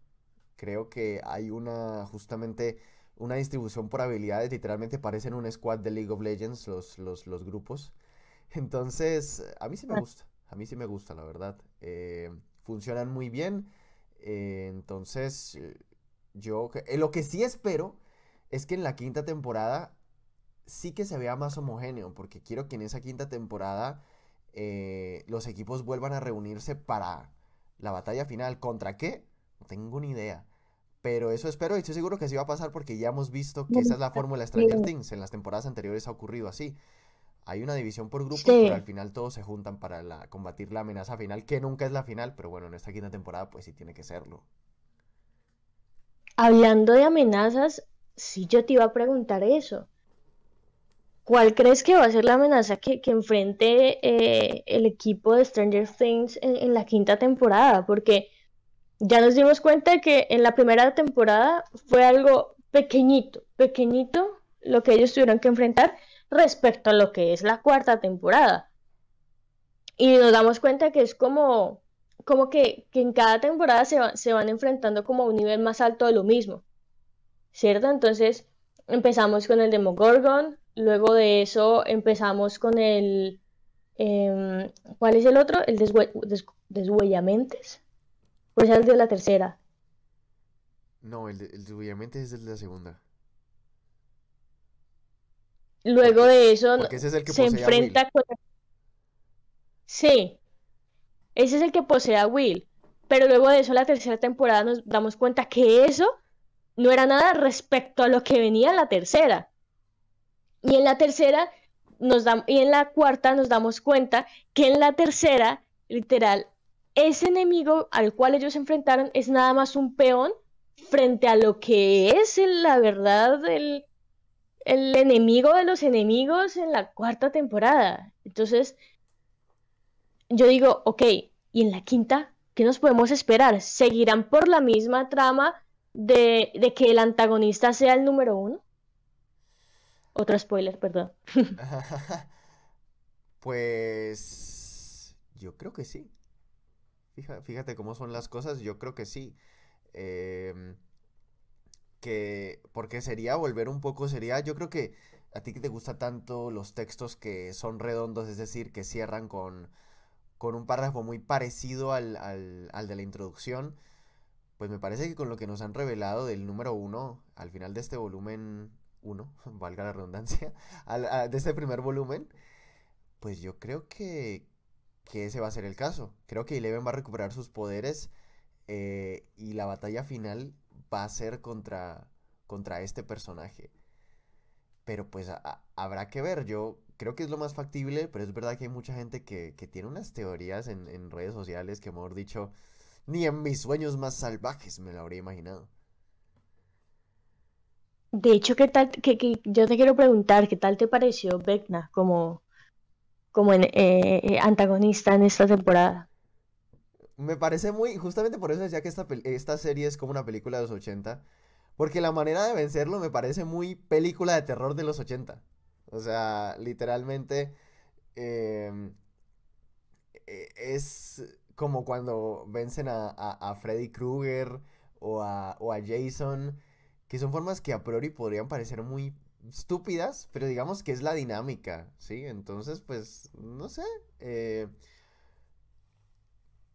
creo que hay una, justamente, una distribución por habilidades, literalmente parecen un squad de League of Legends los, los, grupos. Entonces, a mí sí me ah. gusta, a mí sí me gusta, la verdad. Eh, funcionan muy bien. Eh, entonces, yo lo que sí espero es que en la quinta temporada sí que se vea más homogéneo, porque quiero que en esa quinta temporada eh, los equipos vuelvan a reunirse para la batalla final. ¿Contra qué? No tengo ni idea. Pero eso espero y estoy seguro que sí va a pasar porque ya hemos visto que esa es la fórmula Stranger Things. En las temporadas anteriores ha ocurrido así. Hay una división por grupos, pero al final todos se juntan para la, combatir la amenaza final, que nunca es la final, pero bueno, en esta quinta temporada pues sí tiene que serlo. Hablando de amenazas, sí yo te iba a preguntar eso. ¿Cuál crees que va a ser la amenaza que, enfrente eh, el equipo de Stranger Things en la quinta temporada? Porque ya nos dimos cuenta que en la primera temporada fue algo pequeñito, pequeñito lo que ellos tuvieron que enfrentar respecto a lo que es la cuarta temporada. Y nos damos cuenta que es como, como que, en cada temporada se, se van enfrentando como a un nivel más alto de lo mismo. ¿Cierto? Entonces empezamos con el Demogorgon, luego de eso empezamos con el... Em, ¿Cuál es el otro? El deshuellamentes. Pues es el de la tercera. No, el, de, el obviamente es el de la segunda. Luego de eso se enfrenta con... Sí, ese es el que posee a Will. Pero luego de eso, la tercera temporada nos damos cuenta que eso no era nada respecto a lo que venía en la tercera. Y en la tercera nos da... y en la cuarta nos damos cuenta que en la tercera, literal, ese enemigo al cual ellos se enfrentaron es nada más un peón frente a lo que es la verdad el, el enemigo de los enemigos en la cuarta temporada. Entonces, yo digo, ok, ¿y en la quinta ¿qué nos podemos esperar? ¿Seguirán por la misma trama de, de que el antagonista sea el número uno? Otro spoiler, perdón. pues yo creo que sí. Fíjate, cómo son las cosas, yo creo que sí. Em, que porque sería volver un poco, sería, yo creo que a ti que te gusta tanto los textos que son redondos, es decir, que cierran con, con un párrafo muy parecido al, al, de la introducción, pues me parece que con lo que nos han revelado del número uno al final de este volumen uno, valga la redundancia, de este primer volumen, pues yo creo que, que ese va a ser el caso. Creo que Eleven va a recuperar sus poderes eh, y la batalla final va a ser contra, contra este personaje. Pero pues habrá que ver, yo creo que es lo más factible, pero es verdad que hay mucha gente que, tiene unas teorías en, redes sociales que, mejor dicho, ni en mis sueños más salvajes me lo habría imaginado. De hecho, ¿qué tal? Que, yo te quiero preguntar, ¿qué tal te pareció Vecna como, como eh, eh, antagonista en esta temporada? Me parece muy, justamente por eso decía que esta, esta serie es como una película de los 80, porque la manera de vencerlo me parece muy película de terror de los 80. O sea, literalmente em, e, es como cuando vencen a, Freddy Krueger o a, o a Jason, que son formas que a priori podrían parecer muy estúpidas, pero digamos que es la dinámica, ¿sí? Entonces, pues, no sé. Eh,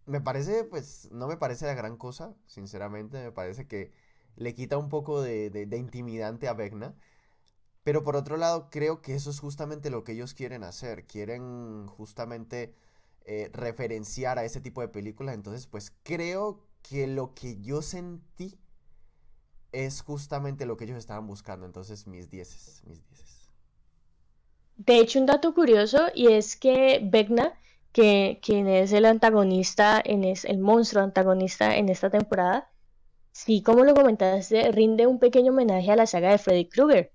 me parece, pues, no me parece la gran cosa, sinceramente. Me parece que le quita un poco de, de, intimidante a Vecna. Pero por otro lado, creo que eso es justamente lo que ellos quieren hacer. Quieren justamente eh, referenciar a ese tipo de películas. Entonces, pues creo que lo que yo sentí es justamente lo que ellos estaban buscando. Entonces, mis dieces, mis dieces. De hecho, un dato curioso y es que Vecna, que quien es el antagonista, en es, el monstruo antagonista en esta temporada, sí, como lo comentaste, rinde un pequeño homenaje a la saga de Freddy Krueger,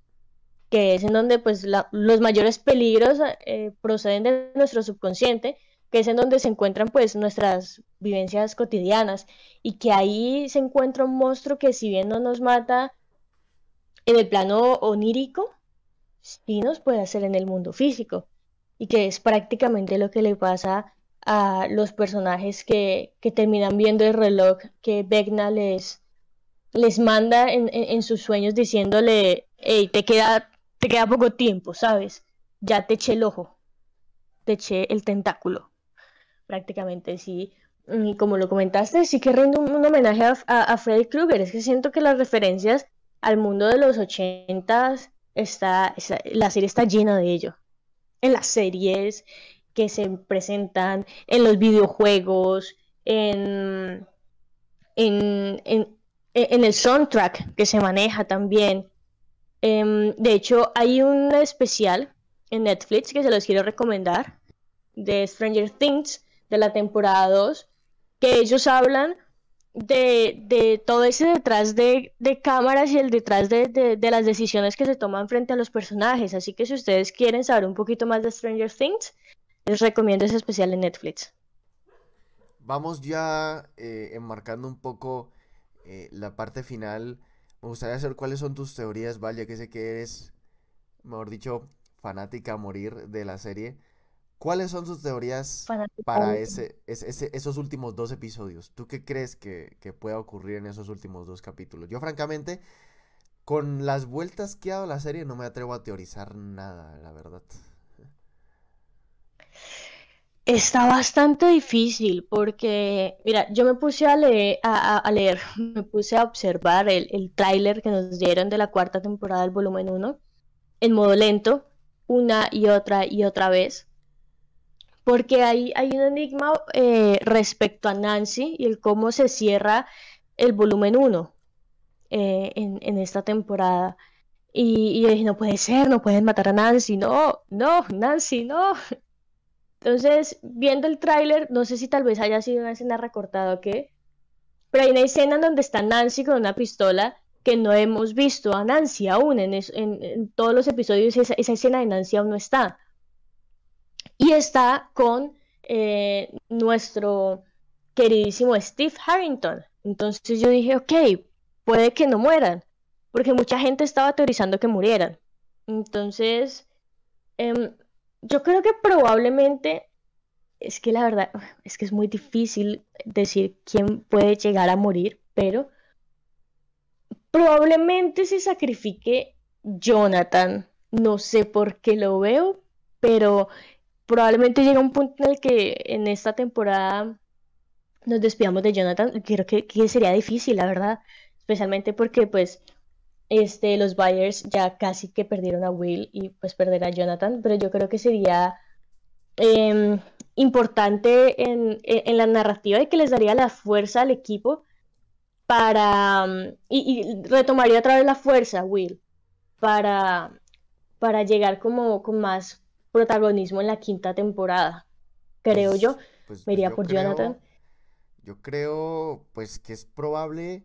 que es en donde pues los mayores peligros eh, proceden de nuestro subconsciente, que es en donde se encuentran pues nuestras vivencias cotidianas y que ahí se encuentra un monstruo que si bien no nos mata en el plano onírico, sí nos puede hacer en el mundo físico y que es prácticamente lo que le pasa a los personajes que, que terminan viendo el reloj que Vecna les, les manda en, sus sueños diciéndole, hey, te queda, te queda poco tiempo, ¿sabes? Ya te eché el ojo, te eché el tentáculo, prácticamente, sí. Y como lo comentaste, sí que rinde un, homenaje a, Freddy Krueger. Es que siento que las referencias al mundo de los ochentas, está, la serie está llena de ello. En las series que se presentan, en los videojuegos, en, en, e, en el soundtrack que se maneja también. Em, de hecho, hay un especial en Netflix que se los quiero recomendar de Stranger Things de la temporada 2, que ellos hablan de, todo ese detrás de, cámaras y el detrás de, de, las decisiones que se toman frente a los personajes. Así que si ustedes quieren saber un poquito más de Stranger Things, les recomiendo ese especial en Netflix. Vamos ya eh, enmarcando un poco eh, la parte final, me gustaría saber cuáles son tus teorías, Val, ya que sé que eres, mejor dicho, fanática a morir de la serie. ¿Cuáles son tus teorías para ese, esos últimos dos episodios? ¿Tú qué crees que, que, pueda ocurrir en esos últimos dos capítulos? Yo, francamente, con las vueltas que ha dado la serie, no me atrevo a teorizar nada, la verdad. Está bastante difícil porque, mira, yo me puse a leer, a, leer me puse a observar el, el tráiler que nos dieron de la cuarta temporada del volumen 1 en modo lento, una y otra y otra vez, porque hay, hay un enigma eh, respecto a Nancy y el cómo se cierra el volumen 1 eh, en, en, esta temporada. Y, y yo dije, no puede ser, no pueden matar a Nancy, no, no, Nancy, no. Entonces, viendo el tráiler, no sé si tal vez haya sido una escena recortada o qué, pero hay una escena donde está Nancy con una pistola que no hemos visto a Nancy aún en, todos los episodios, esa, escena de Nancy aún no está. Y está con eh, nuestro queridísimo Steve Harrington. Entonces yo dije, ok, puede que no mueran, porque mucha gente estaba teorizando que murieran. Entonces, em, yo creo que probablemente, es que la verdad, es que es muy difícil decir quién puede llegar a morir, pero probablemente se sacrifique Jonathan. No sé por qué lo veo, pero probablemente llega un punto en el que en esta temporada nos despidamos de Jonathan. Creo que, que sería difícil, la verdad. Especialmente porque pues este, los Byers ya casi que perdieron a Will y pues perder a Jonathan, pero yo creo que sería em, importante en, la narrativa y que les daría la fuerza al equipo para... Mm, y, retomaría otra vez la fuerza, Will, para, para llegar como con más protagonismo en la quinta temporada, creo pues, yo. Pues, Me iría por Jonathan. Yo creo, pues, que es probable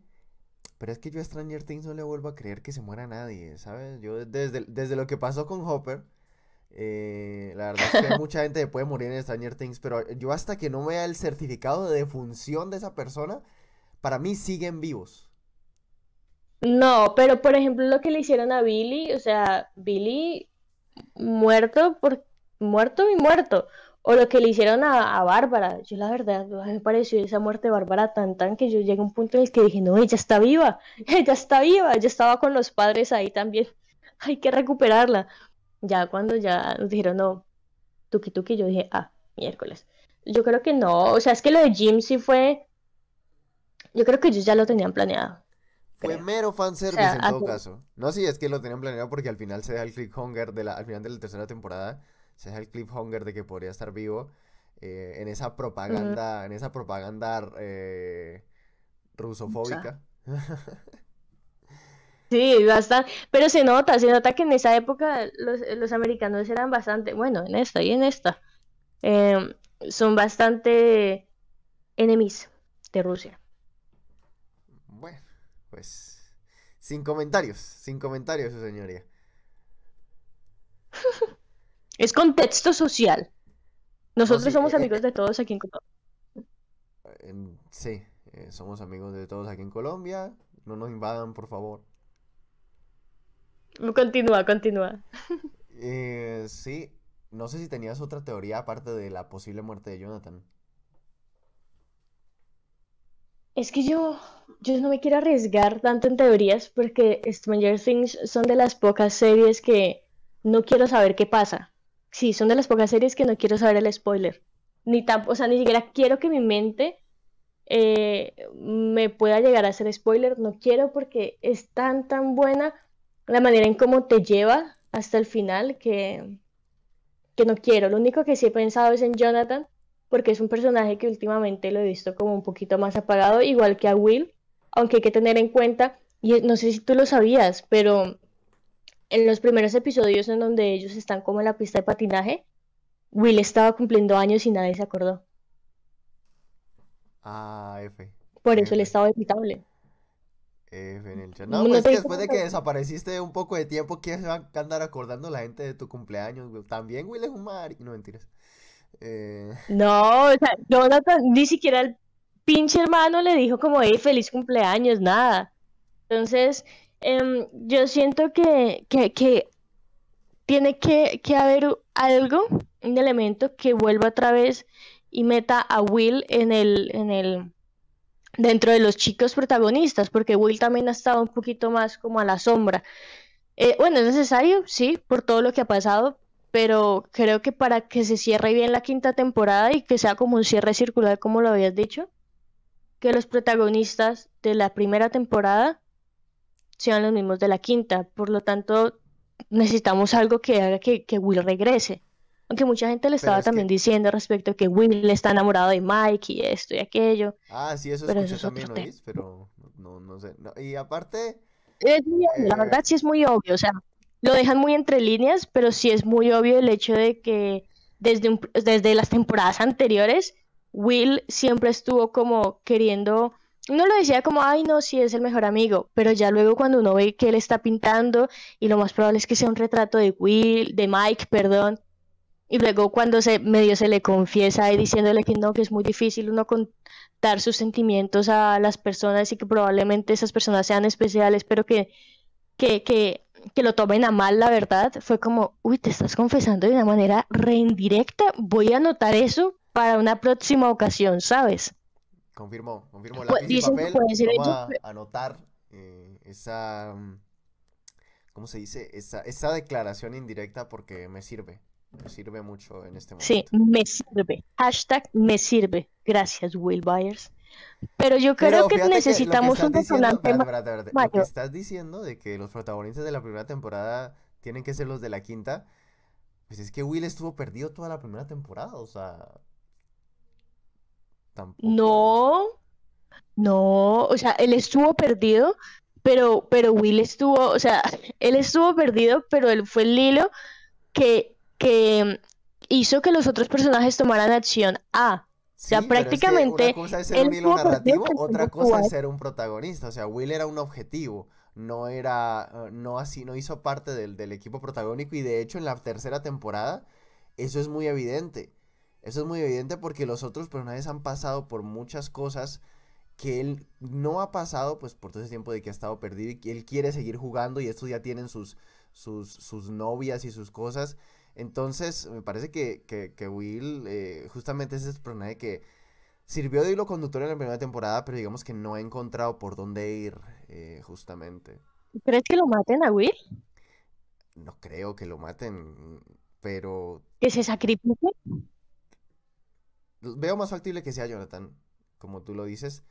pero es que yo a Stranger Things no le vuelvo a creer que se muera nadie, ¿sabes? Yo desde, desde lo que pasó con Hopper, eh, la verdad es que mucha gente puede morir en Stranger Things, pero yo hasta que no vea el certificado de defunción de esa persona, para mí siguen vivos. No, pero por ejemplo lo que le hicieron a Billy, o sea, Billy muerto por muerto y muerto. O lo que le hicieron a, Bárbara. Yo la verdad, me pareció esa muerte de Bárbara tan tan que yo llegué a un punto en el que dije, no, ella está viva, ella está viva, ella estaba con los padres ahí también. Hay que recuperarla. Ya cuando ya nos dijeron, no, tuki tuki, yo dije, ah, miércoles. Yo creo que no, o sea, es que lo de Jim sí fue, yo creo que ellos ya lo tenían planeado. Fue mero fanservice en todo caso. No, sí, es que lo tenían planeado porque al final se da el cliffhanger de la, al final de la tercera temporada se deja el cliffhanger de que podría estar vivo eh, en esa propaganda, en esa propaganda eh, rusofóbica. Sí, bastante, pero se nota, se nota que en esa época los, americanos eran bastante, bueno, en esta y en esta, em, son bastante enemies de Rusia. Pues sin comentarios, sin comentarios, su señoría. Es contexto social. Nosotros somos eh, amigos de todos aquí en Colombia. Sí, eh, somos amigos de todos aquí en Colombia. No nos invadan, por favor. Continúa, continúa. Eh, sí, no sé si tenías otra teoría aparte de la posible muerte de Jonathan. Es que yo, yo no me quiero arriesgar tanto en teorías porque Stranger Things son de las pocas series que no quiero saber qué pasa sí, son de las pocas series que no quiero saber el spoiler. Ni tan, o sea, ni siquiera quiero que mi mente eh, me pueda llegar a hacer spoiler. No quiero porque es tan, tan buena la manera en cómo te lleva hasta el final que, que no quiero. Lo único que sí he pensado es en Jonathan, porque es un personaje que últimamente lo he visto como un poquito más apagado, igual que a Will, aunque hay que tener en cuenta, y no sé si tú lo sabías, pero en los primeros episodios en donde ellos están como en la pista de patinaje, Will estaba cumpliendo años y nadie se acordó. Ah, F. Por eso el estado evitable. F en el chat. No, pues que después de que desapareciste un poco de tiempo, ¿quién se va a andar acordando la gente de tu cumpleaños? También Will es un mar... No, mentiras. Eh... No, o sea, Jonathan ni siquiera el pinche hermano le dijo como, hey, feliz cumpleaños, nada. Entonces, Em, yo siento que, tiene que, haber algo, un elemento que vuelva otra vez y meta a Will en el, en el, dentro de los chicos protagonistas, porque Will también ha estado un poquito más como a la sombra. Eh, bueno, es necesario, sí, por todo lo que ha pasado, pero creo que para que se cierre bien la quinta temporada y que sea como un cierre circular, como lo habías dicho, que los protagonistas de la primera temporada sean los mismos de la quinta. Por lo tanto, necesitamos algo que haga que, Will regrese. Aunque mucha gente le estaba también diciendo respecto a que Will está enamorado de Mike y esto y aquello. Ah, sí, eso escuché también, ¿oís? Pero no, no sé. y aparte... la eh, verdad sí es muy obvio, o sea, lo dejan muy entre líneas, pero sí es muy obvio el hecho de que desde, desde las temporadas anteriores, Will siempre estuvo como queriendo no lo decía como, ay, no, sí es el mejor amigo, pero ya luego cuando uno ve que él está pintando y lo más probable es que sea un retrato de Will, de Mike, perdón, Y luego cuando se medio se le confiesa y diciéndole que no, que es muy difícil uno contar sus sentimientos a las personas y que probablemente esas personas sean especiales, pero que, que, que, que lo tomen a mal, la verdad, fue como, uy, te estás confesando de una manera re indirecta, voy a anotar eso para una próxima ocasión, ¿sabes? Confirmo, confirmo. Pues, Lápiz y papel. Vamos a anotar eh, esa, ¿cómo se dice? Esa, esa declaración indirecta porque me sirve. Me sirve mucho en este Sí, momento. me sirve. Hashtag me sirve. Gracias, Will Byers. Pero yo creo Pero que necesitamos un diciendo, detonante espérate, espérate. Lo que estás diciendo de que los protagonistas de la primera temporada tienen que ser los de la quinta, pues es que Will estuvo perdido toda la primera temporada, o sea, tampoco. No, no, o sea, él estuvo perdido, pero, pero Will estuvo, o sea, él estuvo perdido, pero él fue el hilo que, que hizo que los otros personajes tomaran acción. Ah, o sea, Sí, pero es que una prácticamente cosa es ser un hilo narrativo, otra cosa es ser un protagonista. O sea, Will era un objetivo, no era, eh, no así, no hizo parte del, del equipo protagónico y de hecho en la tercera temporada eso es muy evidente. Eso es muy evidente porque los otros personajes han pasado por muchas cosas que él no ha pasado pues por todo ese tiempo de que ha estado perdido y que él quiere seguir jugando y estos ya tienen sus, sus, sus novias y sus cosas. Entonces, me parece que, que, que Will eh, justamente es ese personaje que sirvió de hilo conductor en la primera temporada, pero digamos que no ha encontrado por dónde ir, eh, justamente. ¿Crees que lo maten a Will? No creo que lo maten, pero ¿Que se sacrifique? veo más factible que sea Jonathan, como tú lo dices.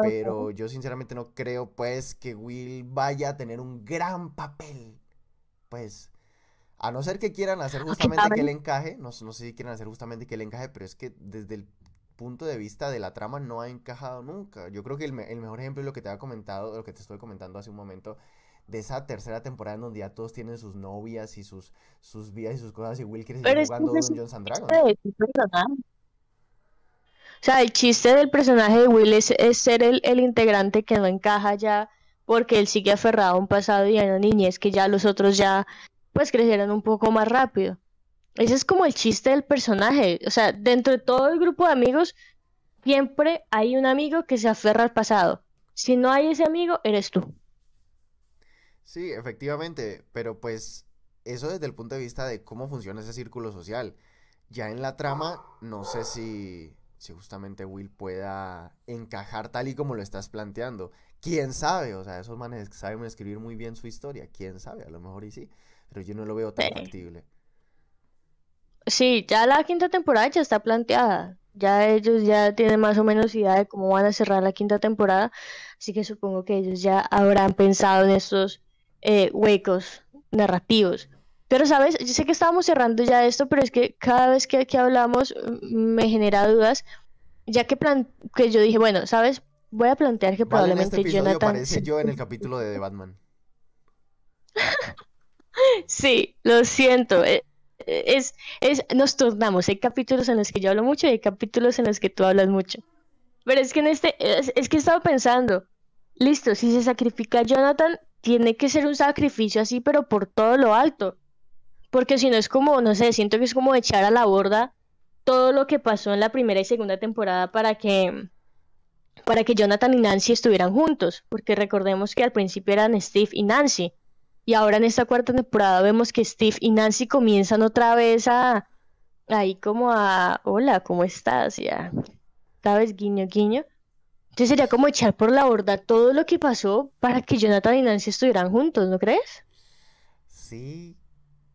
Pero yo sinceramente no creo, pues, que Will vaya a tener un gran papel. Pues, a no ser que quieran hacer justamente que él ¿saben? encaje, no, no sé si quieren hacer justamente que él encaje, pero es que desde el punto de vista de la trama no ha encajado nunca. Yo creo que el, me- el mejor ejemplo es lo que te había comentado, lo que te estoy comentando hace un momento, de esa tercera temporada en donde ya todos tienen sus novias y sus, sus vidas y sus cosas, y Will quiere seguir es que jugando es el Dungeons and Dragons. O sea, el chiste del personaje de Will es, es ser el, el integrante que no encaja ya porque él sigue aferrado a un pasado y a una niñez que ya los otros ya pues crecieron un poco más rápido. Ese es como el chiste del personaje. O sea, dentro de todo el grupo de amigos siempre hay un amigo que se aferra al pasado. Si no hay ese amigo, eres tú. Sí, efectivamente, pero pues eso desde el punto de vista de cómo funciona ese círculo social. Ya en la trama, no sé si, si justamente Will pueda encajar tal y como lo estás planteando. ¿Quién sabe? O sea, esos manes saben escribir muy bien su historia. ¿Quién sabe? A lo mejor y sí, pero yo no lo veo tan Eh, factible. Sí, ya la quinta temporada ya está planteada. Ya ellos ya tienen más o menos idea de cómo van a cerrar la quinta temporada. Así que supongo que ellos ya habrán pensado en estos eh, huecos narrativos. Pero, ¿sabes? Yo sé que estábamos cerrando ya esto, pero es que cada vez que, que hablamos mm, me genera dudas. Ya que, plan que yo dije, bueno, ¿sabes? Voy a plantear que Vale, en este probablemente Jonathan parece se... yo en el capítulo de The Batman. Sí, lo siento. eh, eh, Es, es, nos turnamos. Hay capítulos en los que yo hablo mucho y hay capítulos en los que tú hablas mucho. Pero es que en este, es, que he estado pensando, listo, si se sacrifica Jonathan, tiene que ser un sacrificio así, pero por todo lo alto. Porque si no es como, no sé, siento que es como echar a la borda todo lo que pasó en la primera y segunda temporada para que, para que Jonathan y Nancy estuvieran juntos. Porque recordemos que al principio eran Steve y Nancy. Y ahora en esta cuarta temporada vemos que Steve y Nancy comienzan otra vez a, ahí como a, hola, ¿cómo estás? Ya, ¿sabes? Guiño, guiño. Entonces sería como echar por la borda todo lo que pasó para que Jonathan y Nancy estuvieran juntos, ¿no crees? Sí,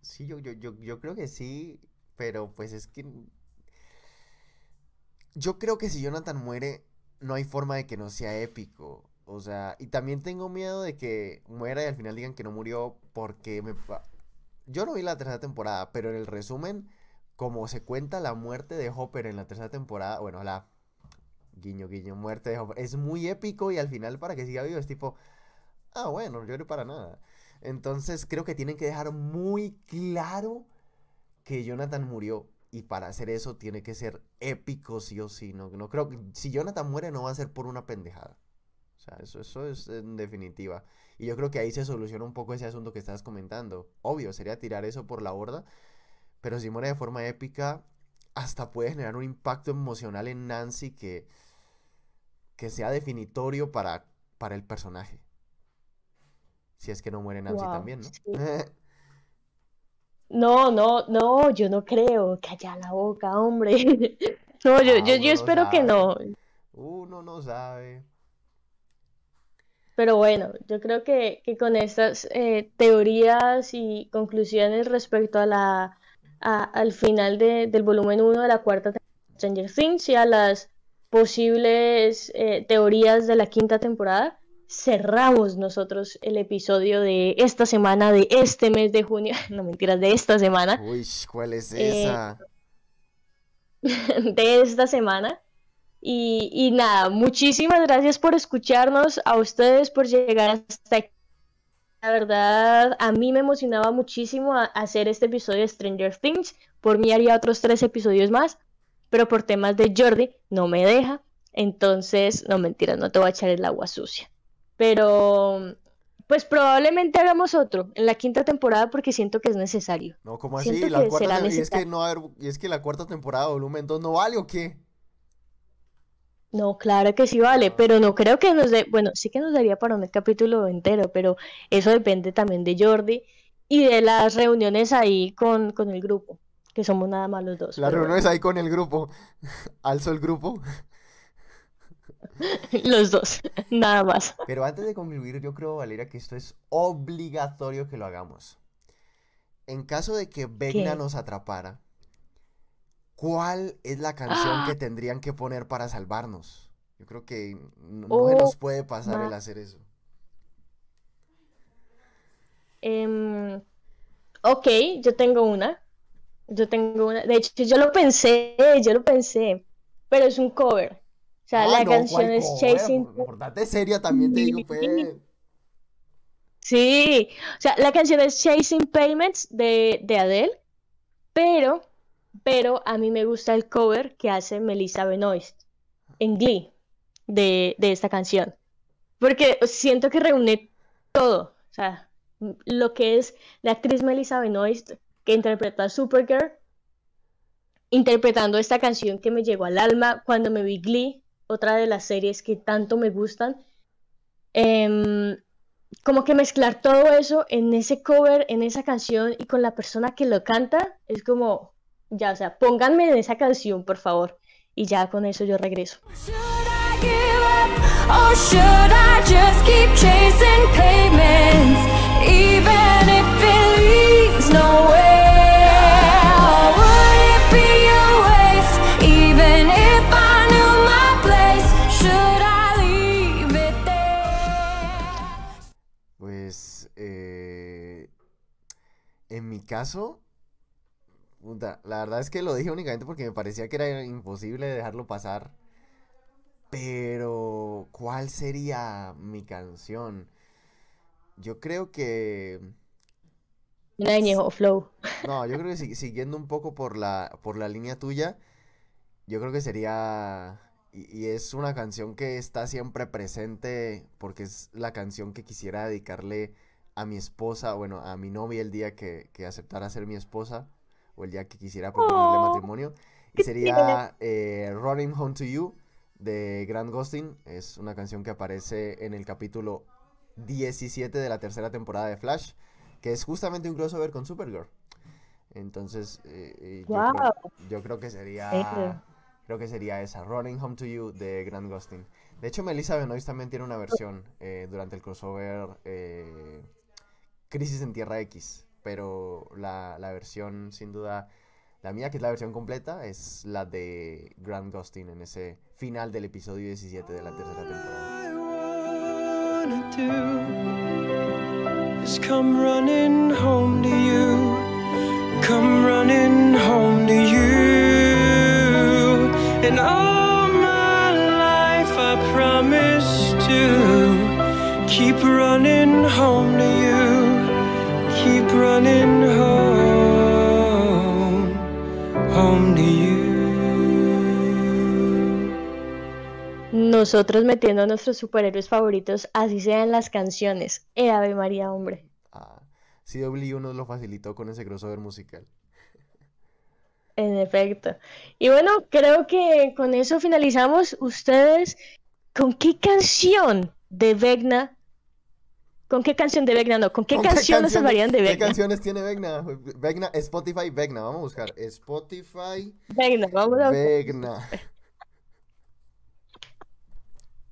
sí, yo, yo, yo, yo creo que sí, pero pues es que yo creo que si Jonathan muere, no hay forma de que no sea épico. O sea, y también tengo miedo de que muera y al final digan que no murió porque me... Yo no vi la tercera temporada, pero en el resumen, como se cuenta la muerte de Hopper en la tercera temporada, bueno, la guiño, guiño, muerte de Hopper, es muy épico y al final para que siga vivo es tipo, ah, bueno, no lloré para nada. Entonces creo que tienen que dejar muy claro que Jonathan murió. Y para hacer eso tiene que ser épico sí o sí. No, no creo que si Jonathan muere no va a ser por una pendejada. O sea, eso, eso es en definitiva. Y yo creo que ahí se soluciona un poco ese asunto que estabas comentando. Obvio, sería tirar eso por la borda. pero si muere de forma épica, hasta puede generar un impacto emocional en Nancy que, que sea definitorio para, para el personaje. Si es que no muere Nancy también, ¿no? No, no, no, yo no creo. Calla la boca, hombre. No, yo, yo, yo espero que no. Uno no sabe. Pero bueno, yo creo que, con estas eh, teorías y conclusiones respecto a la, al final del volumen 1 de la cuarta temporada de Stranger Things y a las posibles eh, teorías de la quinta temporada, cerramos nosotros el episodio de esta semana, de este mes de junio, no mentiras, de esta semana. Uy, ¿cuál es eh, esa? de esta semana. Y, y, nada, muchísimas gracias por escucharnos, a ustedes por llegar hasta aquí. La verdad, a mí me emocionaba muchísimo hacer este episodio de Stranger Things. Por mí haría otros tres episodios más, pero por temas de Jordi no me deja. Entonces, no mentiras, no te voy a echar el agua sucia. Pero pues probablemente hagamos otro en la quinta temporada porque siento que es necesario. No, como así? La cuarta y es que no y es que la cuarta temporada volumen 2 no vale o qué? No, claro que sí vale, ah. pero no creo que nos dé, bueno, sí que nos daría para un capítulo entero, pero eso depende también de Jordi y de las reuniones ahí con, con el grupo, que somos nada más los dos. Las reuniones ahí con el grupo, alzo el grupo. Los dos, nada más. Pero antes de concluir, yo creo, Valeria, que esto es obligatorio que lo hagamos. En caso de que Vegna nos atrapara, ¿cuál es la canción que ¡Ah! tendrían que poner para salvarnos? Yo creo que no, nos oh, puede pasar el hacer eso. Em, ok, yo tengo una. Yo tengo una. De hecho, yo lo pensé, yo lo pensé. Pero es un cover. O sea, la ah, canción es Chasing. Importante seria también te digo, pues. Sí, o sea, la canción es Chasing Payments de, de Adele, pero, pero a mí me gusta el cover que hace Melissa Benoist en Glee de, de esta canción. Porque siento que reúne todo. O sea, lo que es la actriz Melissa Benoist que interpreta a Supergirl, interpretando esta canción que me llegó al alma cuando me vi Glee otra de las series que tanto me gustan. Em, como que mezclar todo eso en ese cover, en esa canción y con la persona que lo canta, es como, ya, o sea, pónganme en esa canción, por favor. Y ya con eso yo regreso. En mi caso, la verdad es que lo dije únicamente porque me parecía que era imposible dejarlo pasar. Pero, ¿cuál sería mi canción? Yo creo que... o Flow. No, yo creo que siguiendo un poco por la, por la línea tuya, yo creo que sería... y, es una canción que está siempre presente porque es la canción que quisiera dedicarle a mi esposa, bueno, a mi novia el día que, aceptara ser mi esposa o el día que quisiera proponerle oh, matrimonio. Y sería eh, Running Home to You de Grant Gustin. Es una canción que aparece en el capítulo 17 de la tercera temporada de Flash, que es justamente un crossover con Supergirl. Entonces, eh, eh, yo, creo, que sería... Creo que sería esa, Running Home to You de Grant Gustin. De hecho, Melissa Benoist también tiene una versión durante el crossover Crisis en Tierra X, pero la, la, versión, sin duda, la mía, que es la versión completa, es la de Grant Gustin en ese final del episodio 17 de la tercera temporada. come running home to you, running home to you. Nosotros metiendo a nuestros superhéroes favoritos, así sean las canciones. Eh, Ave María, hombre. Ah, CW nos lo facilitó con ese crossover musical. En efecto. Y bueno, creo que con eso finalizamos. Ustedes, ¿con qué canción de Vegna? ¿Con qué canción de Vegna no? ¿Con qué canción nos salvarían de Vegna? ¿Qué canciones tiene Vegna? Vegna, Spotify, Vegna. Vamos a buscar. Spotify. Vegna, vamos a Vegna.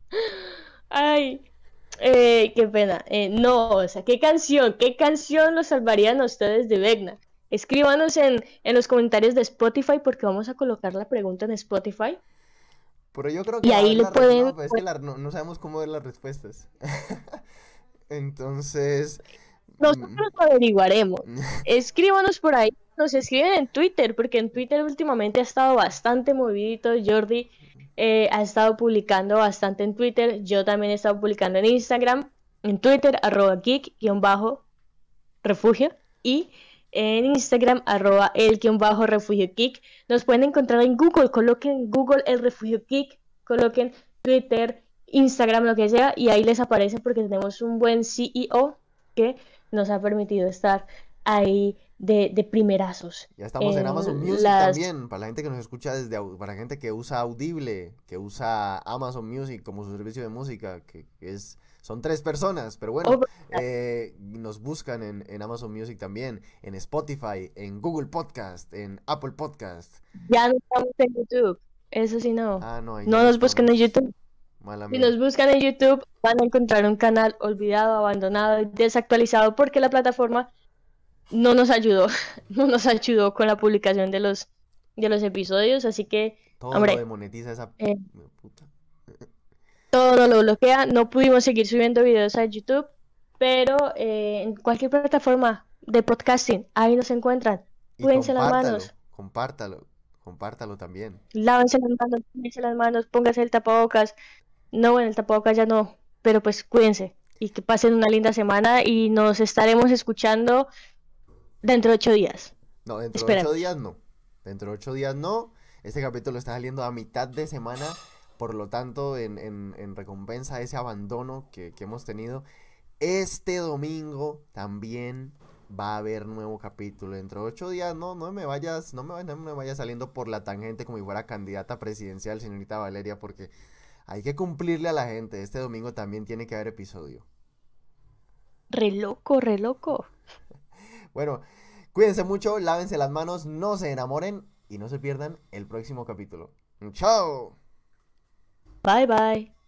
Ay, eh, qué pena. Eh, no, o sea, ¿qué canción? ¿Qué canción los salvarían a ustedes de Vegna? Escríbanos en, en los comentarios de Spotify porque vamos a colocar la pregunta en Spotify. Pero yo creo que Y ahí lo pueden- no, es que la- no, no sabemos cómo ver las respuestas. Entonces, Nosotros lo averiguaremos. Escríbanos por ahí. Nos escriben en Twitter, porque en Twitter últimamente ha estado bastante movidito. Jordi eh, ha estado publicando bastante en Twitter. Yo también he estado publicando en Instagram, en Twitter, arroba geek-refugio. Y en Instagram, arroba el-refugio geek. Nos pueden encontrar en Google. Coloquen en Google el refugio geek. Coloquen Twitter, Instagram, lo que sea. Y ahí les aparece porque tenemos un buen CEO que nos ha permitido estar ahí de, de primerazos. ya estamos en en Amazon Music las- también, para la gente que nos escucha desde, para la gente que usa Audible, que usa Amazon Music como su servicio de música, que, es, son tres personas, pero bueno, Oh, eh, nos buscan en, en Amazon Music también, en Spotify, en Google Podcast, en Apple Podcast. Ya no estamos en YouTube. Eso sí, no. Ah, no, No nos busquen en. YouTube. Mala Si mía. nos buscan en YouTube, van a encontrar un canal olvidado, abandonado y desactualizado porque la plataforma no nos ayudó. No nos ayudó con la publicación de los, de los episodios. Así que Todo hombre, lo demonetiza esa eh, puta. todo lo bloquea. No pudimos seguir subiendo videos a YouTube. Pero eh, en cualquier plataforma de podcasting, ahí nos encuentran. Cuídense las manos. compártalo, compártalo también. lávense las manos, lávense las manos, pónganse el tapabocas. No, bueno, el tapabocas ya no, pero pues cuídense y que pasen una linda semana y nos estaremos escuchando dentro de ocho días. No, dentro de ocho días no. Dentro de ocho días no. Este capítulo está saliendo a mitad de semana. Por lo tanto, en, en- en recompensa a ese abandono que, que hemos tenido, este domingo también va a haber nuevo capítulo. Dentro de ocho días, no, no me vayas, no me, no me vayas saliendo por la tangente como si fuera candidata presidencial, señorita Valeria, porque hay que cumplirle a la gente. Este domingo también tiene que haber episodio. Re loco, re loco. Bueno, cuídense mucho, lávense las manos, no se enamoren y no se pierdan el próximo capítulo. ¡Chao! Bye bye.